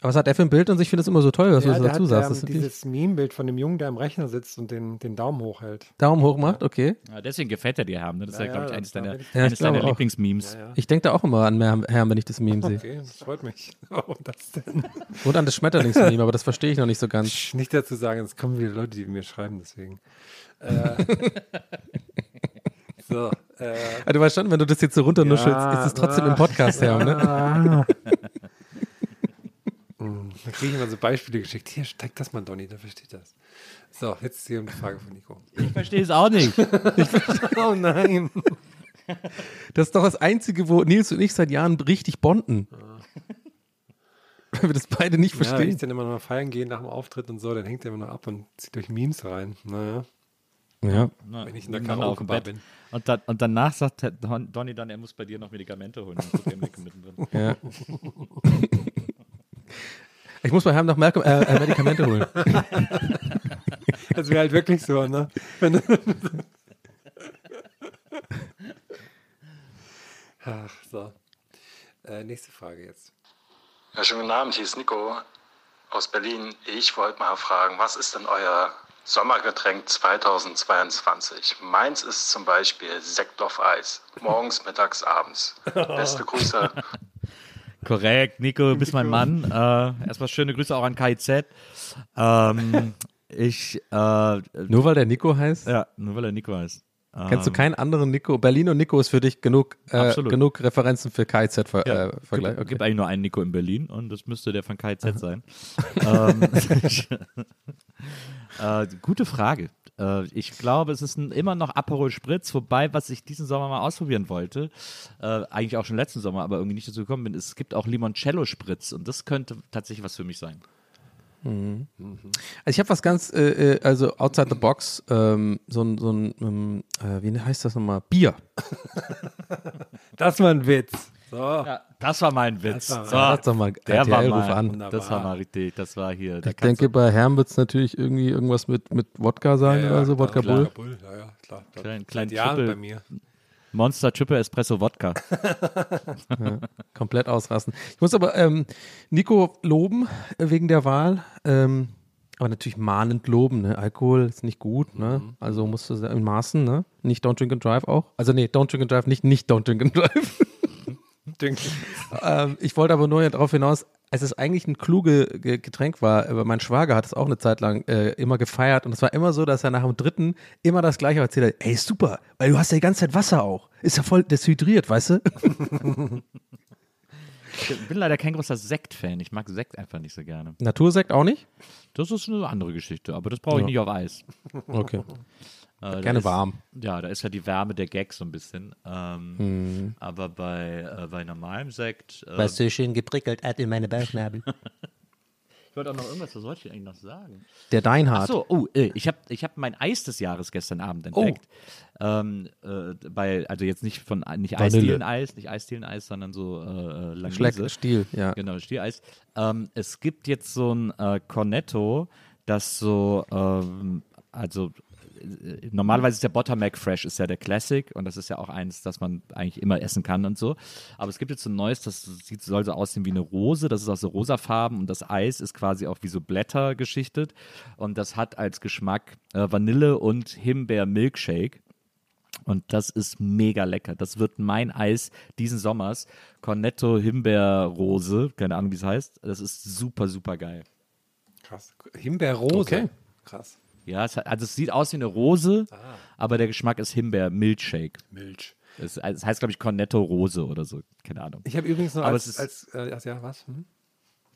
Aber was hat er für ein Bild und ich finde es immer so toll, was Ja, du der dazu hat sagst. ähm, Das dieses Meme-Bild von dem Jungen, der am Rechner sitzt und den, den Daumen hochhält. Daumen hoch macht, okay. Ja, deswegen gefällt er dir, Herm. Ne? Das ist ja, Ja, glaube ich, eines deiner, ich- eines deiner. Lieblingsmemes. Ja, ja. Ich denke da auch immer an mehr Herrn, wenn ich das Meme sehe. Okay, das freut mich. Warum das denn? Und an das Schmetterlingsmeme, aber das verstehe ich noch nicht so ganz. Psch, Nicht dazu sagen, es kommen wieder Leute, die mir schreiben, deswegen. Äh, so, äh, Ah, du weißt schon, wenn du das jetzt so runternuschelst, Ja, ist es trotzdem im Podcast, Herr, ne? Da kriege ich immer so Beispiele geschickt. Hier, steig das mal, Donny, da versteht das. So, jetzt hier eine Frage von Nico. Ich verstehe es auch nicht. Oh nein. Das ist doch das Einzige, wo Nils und ich seit Jahren richtig bonden. Weil wir das beide nicht Ja, wenn ich verstehen. dann immer noch mal feiern gehe nach dem Auftritt und so, dann hängt er immer noch ab und zieht durch Memes rein. Naja, Ja. Na, wenn ich in der Karaoke-Bar bin. Und, dann, und danach sagt Don, Donny dann, er muss bei dir noch Medikamente holen. Dann ja. Ich muss bei Herrn noch Malcolm, äh, äh, Medikamente holen. Das wäre halt wirklich so, ne? Wenn, Ach, so. Äh, nächste Frage jetzt. Ja, schönen guten Abend, hier ist Nico aus Berlin. Ich wollte mal fragen, was ist denn euer Sommergetränk 2022. Meins ist zum Beispiel Sekt auf Eis. Morgens, mittags, abends. Beste Grüße. Korrekt, Nico, du bist mein Mann. Äh, erstmal schöne Grüße auch an KIZ. Ähm, ich. Äh, Nur weil der Nico heißt? Ja, nur weil er Nico heißt. Kennst du Ähm, keinen anderen Nico? Berlin und Nico ist für dich genug, äh, Absolut. genug Referenzen für KIZ ver Ja, äh, Vergleich. gibt, gibt eigentlich nur einen Nico in Berlin und das müsste der von KIZ sein. ähm, äh, gute Frage. Äh, ich glaube, es ist ein, immer noch Aperol Spritz, wobei, was ich diesen Sommer mal ausprobieren wollte, äh, eigentlich auch schon letzten Sommer, aber irgendwie nicht dazu gekommen bin, es gibt auch Limoncello Spritz und das könnte tatsächlich was für mich sein. Mhm. Also ich habe was ganz, äh, äh, also outside the box, ähm, so ein, so ein ähm, äh, wie heißt das nochmal? Bier. Das war ein Witz. So. Ja, das war mein Witz. Das war- so, Ja, das doch mal, der RTL war ruf mal, an. Das war mal richtig, das war hier. da Ich denke, bei Herrn wird es natürlich irgendwie irgendwas mit, mit Wodka sein oder so, Wodka klar. Bull. Bull, ja, ja, klar. klein, klein Triple, bei mir. Monster Triple Espresso Wodka. Ja, komplett ausrasten. Ich muss aber ähm, Nico loben wegen der Wahl. Ähm, aber natürlich mahnend loben. Ne? Alkohol ist nicht gut. Ne? Also musst du in Maßen. Ne? Nicht Don't Drink and Drive auch. Also nee, Don't Drink and Drive, nicht nicht Don't Drink and Drive. Ähm, ich wollte aber nur darauf hinaus, als es eigentlich ein kluge Ge- Getränk war, aber mein Schwager hat es auch eine Zeit lang äh, immer gefeiert und es war immer so, dass er nach dem dritten immer das gleiche erzählt hat, ey super, weil du hast ja die ganze Zeit Wasser auch. Ist ja voll deshydriert, weißt du? Ich bin leider kein großer Sekt-Fan. Ich mag Sekt einfach nicht so gerne. Natursekt auch nicht? Das ist eine andere Geschichte, aber das brauche ich Ja. nicht auf Eis. Okay. Äh, Gerne ist, warm. Ja, da ist ja die Wärme der Gag so ein bisschen. Ähm, Mhm. Aber bei, äh, bei normalem Sekt. Äh, Weißt du, schön geprickelt hat in meine Bauchnabel. ich wollte auch noch irgendwas, was wollte ich eigentlich noch sagen? Der Deinhard. Ach so, oh, äh, ich habe ich hab mein Eis des Jahres gestern Abend entdeckt. Ähm, äh, bei, also jetzt nicht von nicht. Eisdielen-Eis, nicht Eisdielen-Eis, sondern so äh, Langnese. Schleck, Stiel, ja. Genau, Stieleis. Ähm, es gibt jetzt so ein äh, Cornetto, das so, ähm, also äh, normalerweise ist der Buttermac Fresh ist ja der Classic und das ist ja auch eins, das man eigentlich immer essen kann und so. Aber es gibt jetzt so ein neues, das sieht, soll so aussehen wie eine Rose, das ist auch so rosafarben und das Eis ist quasi auch wie so Blätter geschichtet und das hat als Geschmack äh, Vanille und Himbeer Milkshake. Und das ist mega lecker. Das wird mein Eis diesen Sommers. Cornetto Himbeerrose, keine Ahnung, wie es heißt. Das ist super, super geil. Krass. Himbeerrose. Okay. Krass. Ja, es hat, also es sieht aus wie eine Rose, Ah. aber der Geschmack ist Himbeer-Milchshake. Milch. Es, es heißt, glaube ich, Cornetto Rose oder so. Keine Ahnung. Ich habe übrigens noch Aber als, es ist- als, äh, als ja, was? Hm?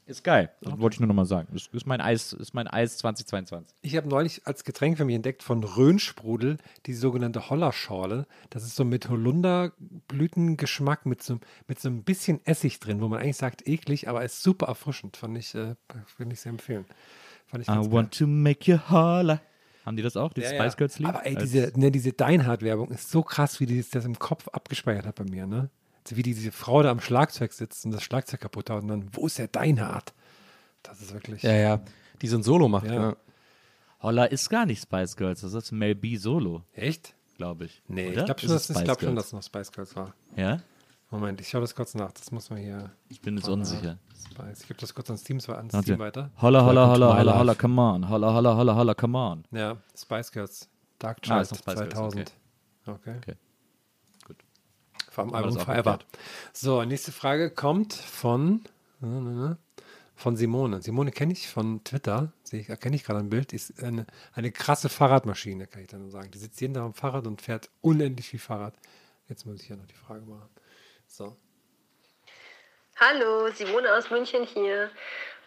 Ist geil. Das wollte ich nur nochmal sagen. Das ist mein Eis, ist mein Eis 2022. Ich habe neulich als Getränk für mich entdeckt von Röhnsprudel die sogenannte Hollerschorle. Das ist so mit Holunderblütengeschmack, mit so, mit so ein bisschen Essig drin, wo man eigentlich sagt eklig, aber ist super erfrischend. Fand ich, äh, finde ich sehr empfehlen. Fand ich I ganz geil. want to make you holler. Haben die das auch, dieses Ja, Spice. Girls Lied? Aber ey, diese, ne, diese Deinhard-Werbung ist so krass, wie die das- das im Kopf abgespeichert hat bei mir, ne? Also wie diese Frau da am Schlagzeug sitzt und das Schlagzeug kaputt haut und dann, wo ist der Deinhard? Das ist wirklich. Ja, ja. Die so ein Solo macht. Ja. Ja. Holler ist gar nicht Spice Girls, das ist Mel B Solo, Echt? glaube ich. Nee, Oder? ich glaube schon, ich glaub schon, dass es noch Spice Girls war. Ja? Moment, ich schaue das kurz nach. Das muss man hier. Ich bin jetzt unsicher. Spice. Ich gebe das kurz ans Team, ans Warte. Team weiter. Holla, holla, holla, holla, holla, come on. Holla, holla, holla, holla, come on. Ja, Spice Girls. Dark Ah, Child ist noch Spice Girls, 2000. Okay. Okay. Gut. Vom Album Forever. geklärt. So, nächste Frage kommt von von Simone. Simone kenne ich von Twitter, erkenne ich gerade ein Bild, ist eine, eine krasse Fahrradmaschine, kann ich dann nur sagen. Die sitzt jeden Tag am Fahrrad und fährt unendlich viel Fahrrad. Jetzt muss ich ja noch die Frage machen. So. Hallo, Simone aus München hier.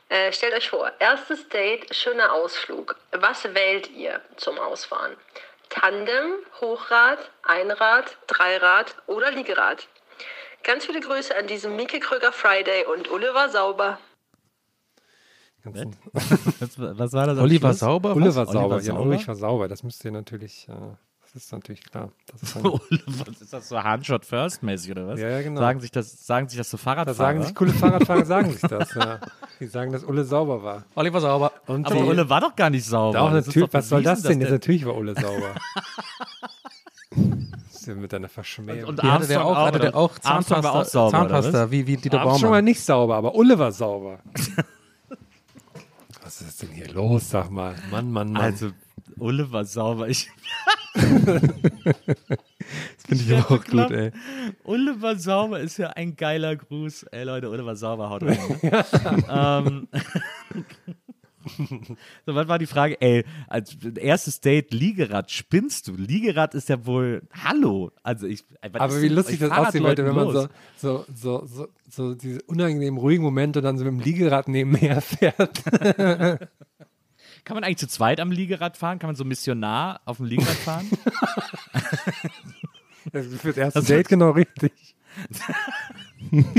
Äh, stellt euch vor, erstes Date, schöner Ausflug. Was wählt ihr zum Ausfahren? Tandem, Hochrad, Einrad, Dreirad oder Liegerad? Ganz viele Grüße an diesem Mieke Kröger Friday und Ulle war sauber. Was, was war das? Oliver? Sauber? Ulle was? war sauber. Oliver Ja, Sauber? Ulrich war sauber. Das müsst ihr natürlich, äh, das ist natürlich klar. Das ist was ist das so Handshot First mäßig oder was? Ja, ja, genau. Sagen sich das, sagen sich das so da Fahrradfahrer? sagen sich coole Fahrradfahrer, sagen sich das. Ja. Die sagen, dass Ulle sauber war. Oliver Sauber. Und aber die- Ulle war doch gar nicht sauber. Doch, Das natürlich. doch Was soll das denn? Jetzt natürlich war Ulle sauber. Das ist ja mit einer Verschmähung. Und Die hatte der auch, hatte der auch Armstrong war Zahnpasta, auch sauber, Zahnpasta wie, wie Dieter Armstrong war Baumann. nicht sauber, aber Ulle war sauber. Was ist denn hier los, sag mal? Mann, Mann, Mann. Also, Oliver Sauber. Ich, Das finde ich aber auch gut, ey. Oliver Sauber ist ja ein geiler Gruß. Ey Leute, Oliver Sauber haut rein. Ne? ähm, so, was war die Frage? Ey, als erstes Date Liegerad, spinnst du? Liegerad ist ja wohl, hallo. Also ich, Aber wie lustig das aussieht, Leute, wenn man so, so, so, so, so diese unangenehmen, ruhigen Momente dann so mit dem Liegerad nebenher fährt. Kann man eigentlich zu zweit am Liegerad fahren? Kann man so missionar auf dem Liegerad fahren? Das ist fürs erste Das Date genau richtig.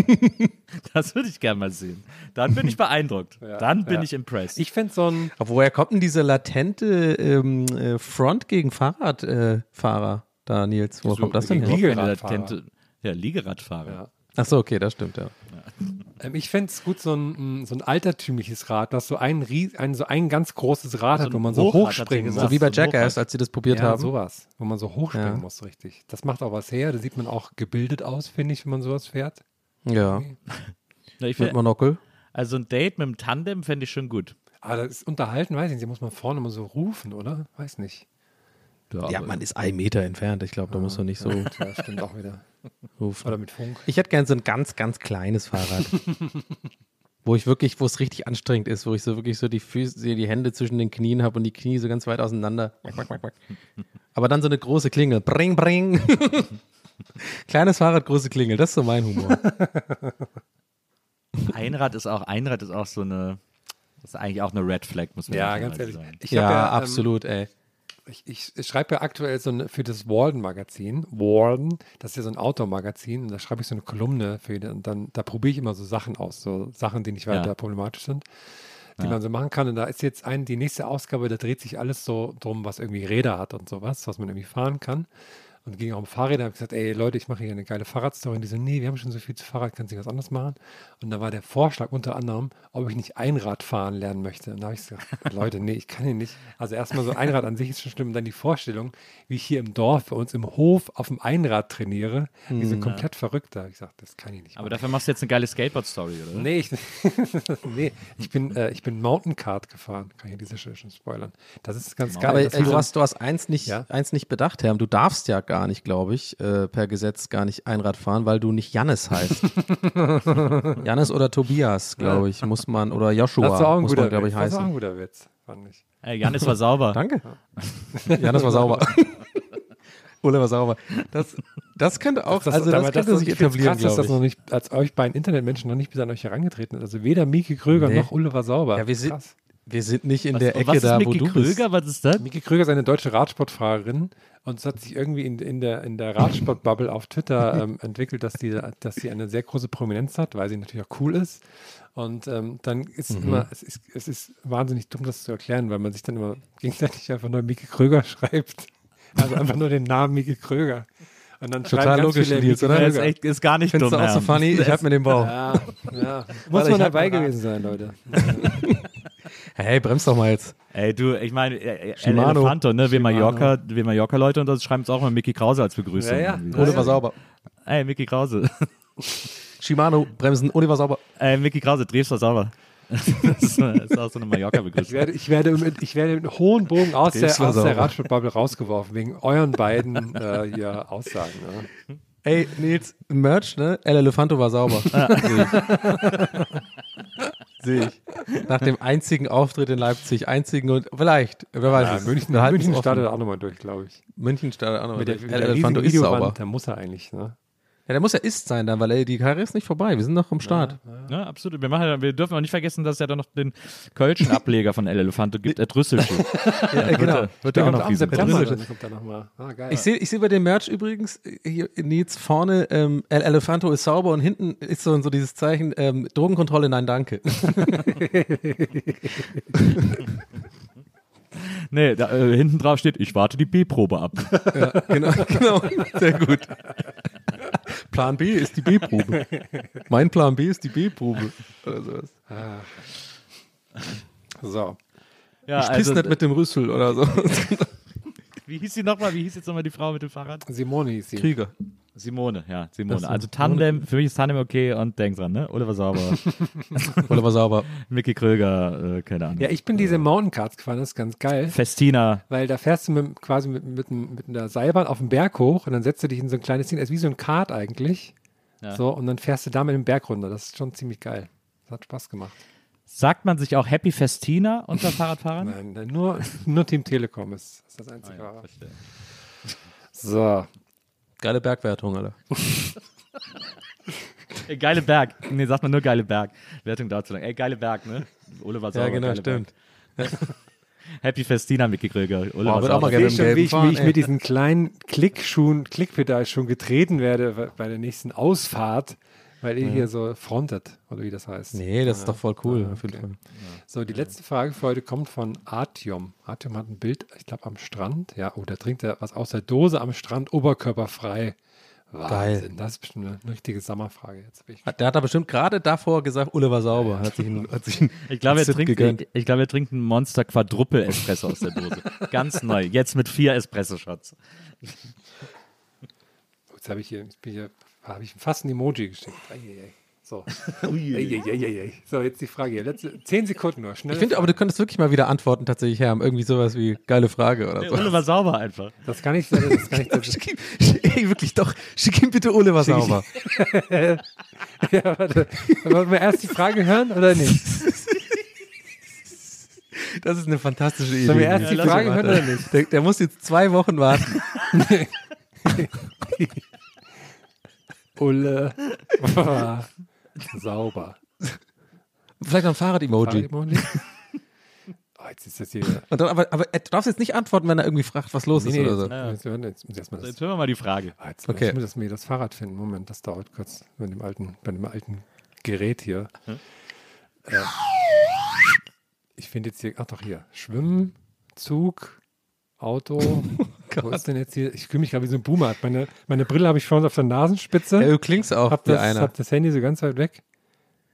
das würde ich gerne mal sehen. Dann bin ich beeindruckt. Dann bin ja. ich impressed. Ich fände so ein. Aber woher kommt denn dieser latente ähm, äh, Front gegen Fahrradfahrer äh, da, Nils? Woher kommt das denn her? Liegeradfahrer. Ja, Liegeradfahrer. Ach so, okay, das stimmt, ja. Ähm, ich fände es gut, so ein, mm, so ein altertümliches Rad, das so ein, ein, so ein ganz großes Rad hat, wo man so hochspringen muss. So wie bei so Jackass, als sie das probiert ja, haben. sowas, wo man so hochspringen Ja. muss, richtig. Das macht auch was her, da sieht man auch gebildet aus, finde ich, wenn man sowas fährt. Ja. Na, ich Mit Monokel. also ein Date mit dem Tandem fände ich schon gut. Aber das ist unterhalten, weiß ich nicht, da muss man vorne immer so rufen, oder? Weiß nicht. Ja, man ist ein Meter entfernt. Ich glaube, da muss man nicht so Ja, stimmt auch wieder. rufen. Oder mit Funk. Ich hätte gern so ein ganz, ganz kleines Fahrrad. wo ich wirklich, wo es richtig anstrengend ist, wo ich so wirklich so die Füße, die Hände zwischen den Knien habe und die Knie so ganz weit auseinander. Aber dann so eine große Klingel. Bring, bring. Kleines Fahrrad, große Klingel. Das ist so mein Humor. Einrad ist auch, Einrad ist auch so eine, das ist eigentlich auch eine Red Flag, muss man Ja, ehrlicherweise ganz ehrlich. sagen. Ich ja, ja, ähm, absolut, ey. Ich, ich, schreibe ja aktuell so eine, für das Walden-Magazin. Walden, das ist ja so ein Outdoor-Magazin. Und da schreibe ich so eine Kolumne für die, und dann da probiere ich immer so Sachen aus, so Sachen, die nicht weiter Ja. problematisch sind, die Ja. man so machen kann. Und da ist jetzt ein, die nächste Ausgabe, da dreht sich alles so drum, was irgendwie Räder hat und sowas, was man irgendwie fahren kann. Und ging auch um Fahrräder. habe ich gesagt, ey Leute, ich mache hier eine geile Fahrradstory. Und die so, nee, wir haben schon so viel zu Fahrrad, kannst du was anderes machen? Und da war der Vorschlag unter anderem, ob ich nicht Einrad fahren lernen möchte. Und da habe ich gesagt, Leute, nee, ich kann hier nicht. Also erstmal so Einrad an sich ist schon schlimm. Und dann die Vorstellung, wie ich hier im Dorf bei uns im Hof auf dem Einrad trainiere, wie so komplett verrückt. Da habe ich gesagt, das kann ich nicht. Aber dafür machst du jetzt eine geile Skateboard-Story, oder? Nee, ich, nee, ich bin, äh, ich bin Mountain Kart gefahren. Kann ich Stelle schon spoilern. Das ist ganz geil. Aber äh, du hat- hast, du hast eins nicht, Ja? eins nicht bedacht, Herr. Du darfst ja gar nicht, glaube ich, äh, per Gesetz gar nicht Einrad fahren, weil du nicht Jannis heißt. Jannis oder Tobias, glaube ich, muss man, oder Joshua, das auch ein muss guter man, glaube Witz. ich, Das war auch ein heißen. guter Witz, fand ich. Ey, Janis war sauber. Danke. Jannis war sauber. Ole war sauber. Das, das könnte auch, Das- also das aber könnte das- sich etablieren, krass, dass das noch nicht, als euch beiden Internetmenschen noch nicht bis an euch herangetreten ist. Also weder Miki Kröger Nee. noch Ulle war sauber. Ja, wir sind, Krass. Wir sind nicht in Was- der Ecke was ist da, wo Micky du bist. Kröger? Was ist das? Miki Kröger ist eine deutsche Radsportfahrerin und es hat sich irgendwie in, in der, in der Radsportbubble auf Twitter ähm, entwickelt, dass die, dass sie eine sehr große Prominenz hat, weil sie natürlich auch cool ist. Und ähm, dann ist Mhm. immer, es ist, es ist wahnsinnig dumm, das zu erklären, weil man sich dann immer gegenseitig einfach nur Miki Kröger schreibt. Also einfach nur den Namen Miki Kröger. Und dann Total logisch, viele Nils, oder? Ja, ist, echt, ist gar nicht Findest dumm. du auch so funny? Ich hab mir den Bauch. Ja, ja. Muss Warte, man dabei gewesen sein, Leute. Hey, bremst doch mal jetzt. Ey, du, ich meine, äh, El Shimano. Elefanto, ne? Wir. Mallorca, wir Mallorca-Leute und das schreiben es auch mal Mickey Krause als Begrüßung. Ja, ja. irgendwie. Ole war sauber. Ey, Mickey Krause. Shimano, Bremsen, Ole war sauber. Ey, Mickey Krause, drehst du sauber. das ist, das ist auch so eine Ich Mallorca-Begrüßung. werde, ich, werde mit, ich werde mit hohen Bogen aus der, aus der. Radsportbubble rausgeworfen, wegen euren beiden äh, hier Aussagen. Ne? Ey, Nils, Merch, ne? El Elefanto war sauber. Sehe ich. Nach dem einzigen Auftritt in Leipzig, einzigen und vielleicht, wer weiß Ja, es. München, München startet auch nochmal durch, glaube ich. München startet auch noch. Mit der, mit der Elefanto ist sauber. Der muss er eigentlich. Ne? Ja, der muss ja ist sein dann, weil ey, die Karriere ist nicht vorbei. Wir sind noch am Start. Ja, absolut. Wir, machen, ja- wir dürfen auch nicht vergessen, dass es ja dann noch den Kölschen Ableger von El Elefanto gibt, der Drüsselschuh. Ja, äh, genau. Wird ja auch noch. September, dann kommt er nochmal. Ah, geil. Ich sehe ich seh bei dem Merch übrigens äh, hier Nils vorne, ähm, El Elefanto ist sauber und hinten ist so, so dieses Zeichen, ähm, Drogenkontrolle, nein, danke. Nee, da, äh, hinten drauf steht, ich warte die B-Probe ab. ja, genau, genau. Sehr gut. Plan B ist die B-Probe. Mein Plan B ist die B-Probe. Oder sowas. so. Ja, ich piss also, nicht mit dem Rüssel oder so. Wie hieß sie nochmal? Wie hieß jetzt nochmal die Frau mit dem Fahrrad? Simone hieß sie. Krüger. Simone, ja, Simone. Also Simone. Tandem, für mich ist Tandem okay und denk dran, ne? Oliver Sauber. Oliver Sauber. Mickey Kröger, äh, keine Ahnung. Ja, ich bin diese Mountain Cards gefahren, das ist ganz geil. Festina. Weil da fährst du mit, quasi mit, mit, mit einer Seilbahn auf den Berg hoch und dann setzt du dich in so ein kleines Ding, das ist wie so ein Kart eigentlich. Ja. So, und dann fährst du da mit dem Berg runter. Das ist schon ziemlich geil. Das hat Spaß gemacht. Sagt man sich auch Happy Festina unter Fahrradfahrern? Nein, nein, nur, nur Team Telekom ist, ist das einzige. Ah, ja, so. Geile Bergwertung, Alter. Ey, geile Berg. Nee, sagt man nur geile Berg. Wertung dazu lang. Ey, geile Berg, ne? Oliver Sauber. Ja, genau, stimmt. Happy Festina, Kröger. Oliver Boah, wird auch mal gerne schon, wie ich, fahren, wie ich mit diesen kleinen Klickschuhen, Klickpedal schon getreten werde bei der nächsten Ausfahrt, weil ihr hier so frontet, oder wie das heißt. Nee, das ist doch voll cool, Ah, okay. So, die letzte Frage für heute kommt von Artyom. Artyom hat ein Bild, ich glaube, am Strand. Ja, oh, da trinkt er was aus der Dose am Strand, oberkörperfrei. Wahnsinn, Geil. das ist bestimmt eine, richtige Sommerfrage. Jetzt bin ich Der hat da bestimmt gerade davor gesagt, Oliver Sauber. Hat sich ein, hat sich ein Ich glaube, er trinkt, ich, ich glaube, er trinkt einen Monster Quadruple Espresso aus der Dose. Ganz neu. Jetzt mit vier Espresso-Shots. Jetzt habe ich hier, jetzt bin ich hier habe ich fast ein Emoji geschickt. Eieiei. So. Eieiei. so, jetzt die Frage hier. Letzte, zehn Sekunden nur. Schnell. Ich finde, aber du könntest wirklich mal wieder Antworten tatsächlich haben. Irgendwie sowas wie geile Frage oder so. Oliver Sauber einfach. Das kann ich, das kann ich, das Schick ihm, ey, wirklich doch, schick ihm bitte Oliver Schick Sauber. ja, warte. Wollen wir erst die Frage hören oder nicht? Das ist eine fantastische Idee. Sollen wir erst die Frage hören oder nicht? Der, der muss jetzt zwei Wochen warten. Ulle. Sauber. Vielleicht noch ein Fahrrad-Emoji. Fahrrad-Emoji? Oh, jetzt ist das hier. Und dann, aber, aber du darfst jetzt nicht antworten, wenn er irgendwie fragt, was los Nee, ist nee, oder so. jetzt, jetzt, hören wir jetzt, jetzt das. Jetzt hören wir mal die Frage. Ah, Jetzt, Okay. Ich muss das, mir das Fahrrad finden. Moment, das dauert kurz bei dem alten, bei dem alten Gerät hier. Äh, ich finde jetzt hier, ach doch hier, Schwimmen, Zug, Auto. Wo ist denn jetzt hier? Ich fühle mich gerade wie so ein Boomer. Meine, meine Brille habe ich vorne auf der Nasenspitze. Ja, du klingst auch hab wie das, einer. hab das Handy so ganz weit weg.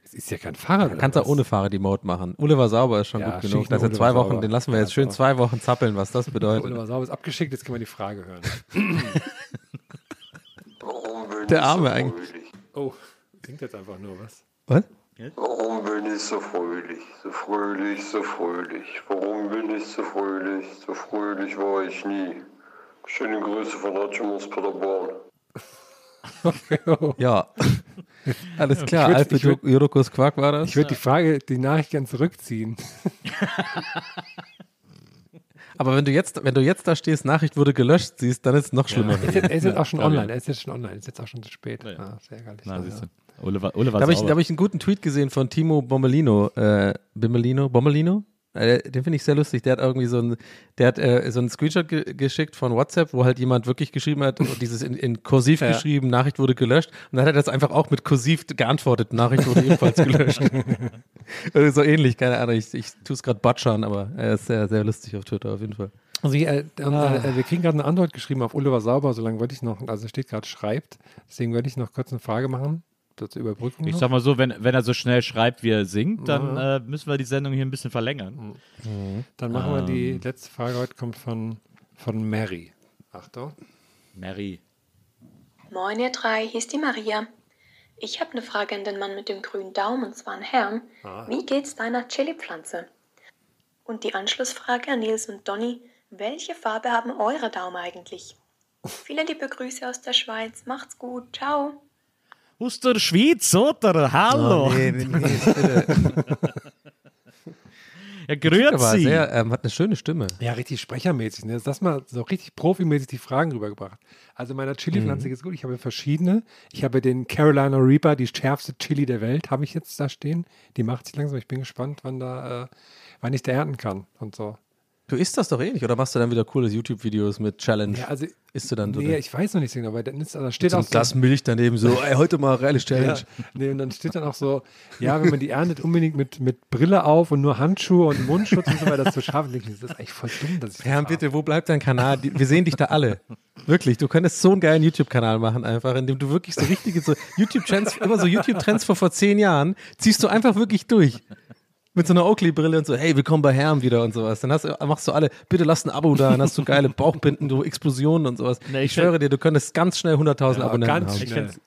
Es ist ja kein Fahrrad. Du oder kannst auch was? ohne Fahrrad-Emote machen. Oliver Sauber ist schon Ja, gut genug. er Oliver zwei Wochen, Sauber. den lassen wir Ja, jetzt schön zwei Wochen zappeln, was das bedeutet. Oliver Sauber ist abgeschickt, jetzt können wir die Frage hören. Warum bin Der ich Arme so eigentlich. Oh, singt jetzt einfach nur was. Was? Warum bin ich so fröhlich? So fröhlich, so fröhlich. Warum bin ich so fröhlich? So fröhlich war ich nie. Schöne Grüße von Nacho aus Paderborn. Ja. Alles klar. würd- Alfred ich würd- Jodokus Quark war das. Ich würde die Frage, die Nachricht gerne zurückziehen. Aber wenn du jetzt, wenn du jetzt da stehst, Nachricht wurde gelöscht, siehst, dann ist es noch schlimmer. Er ist jetzt, er ist jetzt auch schon Fabian. online. Er ist jetzt schon online. Er ist jetzt auch schon zu spät. Ja. Ah, sehr geil. Na, Ja. siehst du. Oliver, Oliver Da habe ich, hab ich einen guten Tweet gesehen von Timo Bommelino. Äh, Bimmelino? Bommelino? Äh, den finde ich sehr lustig. Der hat irgendwie so ein, der hat äh, so einen Screenshot ge geschickt von WhatsApp, wo halt jemand wirklich geschrieben hat, und dieses in, in Kursiv Ja. geschrieben, Nachricht wurde gelöscht. Und dann hat er das einfach auch mit Kursiv geantwortet, Nachricht wurde ebenfalls gelöscht. Äh, so ähnlich, keine Ahnung. Ich, ich tue es gerade butchern, aber er ist sehr, sehr lustig auf Twitter auf jeden Fall. Also hier, äh, und, Ah. äh, wir kriegen gerade eine Antwort geschrieben auf Oliver Sauber, solange wollte ich noch, also steht gerade schreibt, deswegen wollte ich noch kurz eine Frage machen, so zur Überbrückung. Ich noch. sag mal so, wenn, wenn er so schnell schreibt, wie er singt, dann äh, müssen wir die Sendung hier ein bisschen verlängern. Dann machen wir die Ähm. letzte Frage heute, kommt von, von Mary. Achtung. Mary. Moin ihr drei, hier ist die Maria. Ich habe eine Frage an den Mann mit dem grünen Daumen, und zwar an Herrn. Ah. Wie geht's deiner Chili-Pflanze? Und die Anschlussfrage an Nils und Donny, welche Farbe haben eure Daumen eigentlich? Viele liebe Grüße aus der Schweiz, macht's gut, ciao. Aus der Schweiz, oder? Hallo. Oh, nee, nee, nee, bitte. Ja, grüezi. Sehr, ähm, hat eine schöne Stimme. Ja, richtig sprechermäßig. Ne? Das mal so richtig profimäßig die Fragen rübergebracht. Also meiner Chili-Pflanze Mhm. geht's gut. Ich habe verschiedene. Ich habe den Carolina Reaper, die schärfste Chili der Welt, habe ich jetzt da stehen. Die macht sich langsam. Ich bin gespannt, wann da, äh, wann ich da ernten kann und so. Du isst das doch eh nicht, oder machst du dann wieder coole YouTube-Videos mit Challenge? Ja, also, isst du dann so nee, eine- ich weiß noch nicht so genau, weil dann ist, also steht so auch einem Glas Milch daneben so, ey, heute mal reelle Challenge. Ja, nee, und dann steht dann auch so, ja, wenn man die erntet, unbedingt mit, mit Brille auf und nur Handschuhe und Mundschutz und so weiter das zu schaffen. Das ist eigentlich voll dumm, dass ich Herr, bitte, wo bleibt dein Kanal? Wir sehen dich da alle. Wirklich, du könntest so einen geilen YouTube-Kanal machen, einfach, in dem du wirklich so richtige so YouTube-Trends, immer so YouTube-Trends vor vor zehn Jahren, ziehst du einfach wirklich durch. Mit so einer Oakley-Brille und so, hey, willkommen bei Herm wieder und sowas. Dann hast, machst du alle, bitte lass ein Abo da, dann hast du geile Bauchbinden, du Explosionen und sowas. Nee, ich ich schwöre dir, du könntest ganz schnell 100.000 Ja, Abonnenten ganz haben. Ich fänd's,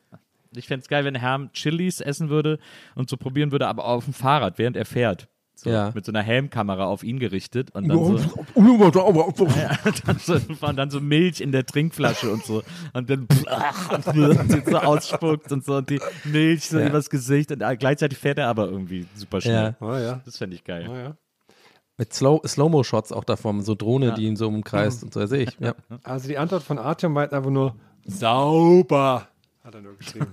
ich fänd's geil, wenn Herm Chilis essen würde und so probieren würde, aber auf dem Fahrrad, während er fährt. So, Ja. Mit so einer Helmkamera auf ihn gerichtet und dann so, ja, dann so, und dann so Milch in der Trinkflasche und so. Und dann und sie so ausspuckt und so und die Milch so Ja. übers Gesicht und gleichzeitig fährt er aber irgendwie super schnell. Ja. Oh ja. Das fände ich geil. Oh ja. Mit Slow- Slow-Mo-Shots auch davon, so Drohne, die ihn so umkreist und so, sehe ich. Ja. Also die Antwort von Artyom meint einfach nur sauber. Hat er nur geschrieben.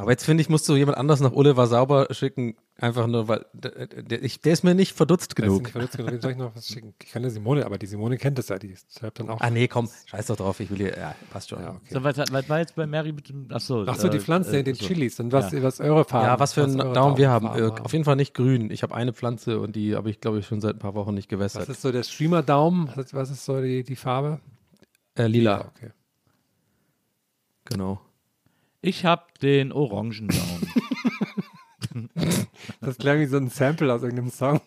Aber jetzt finde ich, musst du jemand anders nach Oliver Sauber schicken, einfach nur, weil der, der, ich, der ist mir nicht verdutzt Der ist genug. nicht verdutzt genug. Soll ich noch was schicken? Ich kann der Simone, aber die Simone kennt das ja. Die schreibt dann auch. Ah nee, komm, scheiß doch drauf, ich will hier, ja, passt schon. Ja, okay. So, was, was war jetzt bei Mary mit dem, achso. Ach so, die äh, Pflanze, äh, den so. Chilis. Und was, Ja. was eure Farben? Ja, was für einen eure Daumen wir haben. Daumenfarben Äh, Auf jeden Fall nicht grün. Ich habe eine Pflanze und die habe ich, glaube ich, schon seit ein paar Wochen nicht gewässert. Was ist so der Streamer-Daumen? Was- Was ist so die, die Farbe? äh, lila. Okay. Genau. Ich habe den Orangendaumen. Das klang wie so ein Sample aus irgendeinem Song.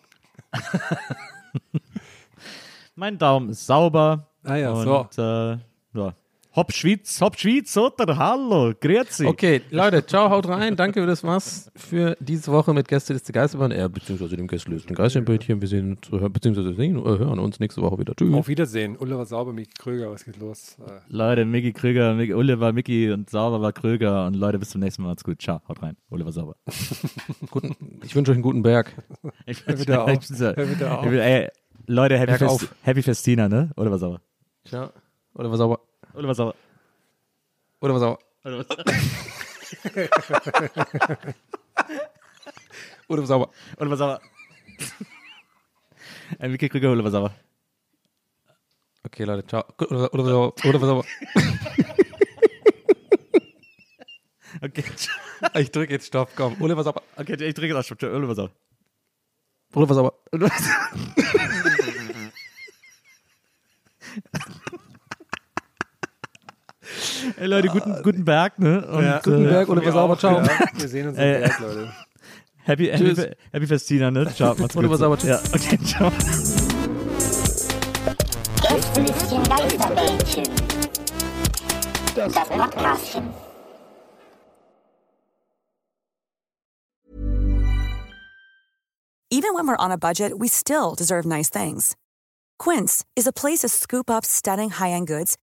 mein Daumen ist sauber. Ah ja, und, so. Äh, ja. Hopp Schweiz, Hopp Schweiz, oder? Hallo, grüezi. Okay, Leute, ciao, haut rein. Danke, das war's für diese Woche mit Gästeliste Geisterbahn, äh, beziehungsweise dem Gästeliste Geisterbändchen. Wir sehen uns, beziehungsweise sehen, äh, hören uns nächste Woche wieder. Tschüss. Auf Wiedersehen. Oliver Sauber, Miki Kröger, was geht los? Äh, Leute, Micky Krüger, Micky, Oliver, Micky und Sauber war Krüger. Und Leute, bis zum nächsten Mal. Macht's gut. Ciao, haut rein. Oliver Sauber. Guten, ich wünsche euch einen guten Berg. Ich Hör bitte auf. Hör bitte auf. ey, Leute, Happy, Fest, auf. Happy Festina, ne? Oliver Sauber. Ciao. Oder was sauber. Oliver Sauber. Oder was sauber. Oliver Sauber. Oder was sauber. Oliver Sauber. Ey, Micky Krüger, Oliver Sauber. Okay, Leute, ciao. Oder, oder was sauber. Oder was sauber. Okay, Ich drücke jetzt Stopp, komm. Oder was sauber. okay ich drücke das schon. Oliver Sauber. Oder was sauber. Ey, Leute, guten, ah, guten Berg, ne? Und, Ja. Guten äh, Berg, von Oliver Sauber, ciao. ja. Wir sehen uns im Äh, Berg, Leute. Happy, happy, Tschüss. Fe- happy Festina, ne? Ciao, macht's gut. Oliver Sauber, tschüss. Ja, okay, ciao. Gästelistchen Geisterbällchen. Das Podcastchen. Even when we're on a budget, we still deserve nice things. Quince is a place to scoop up stunning high-end goods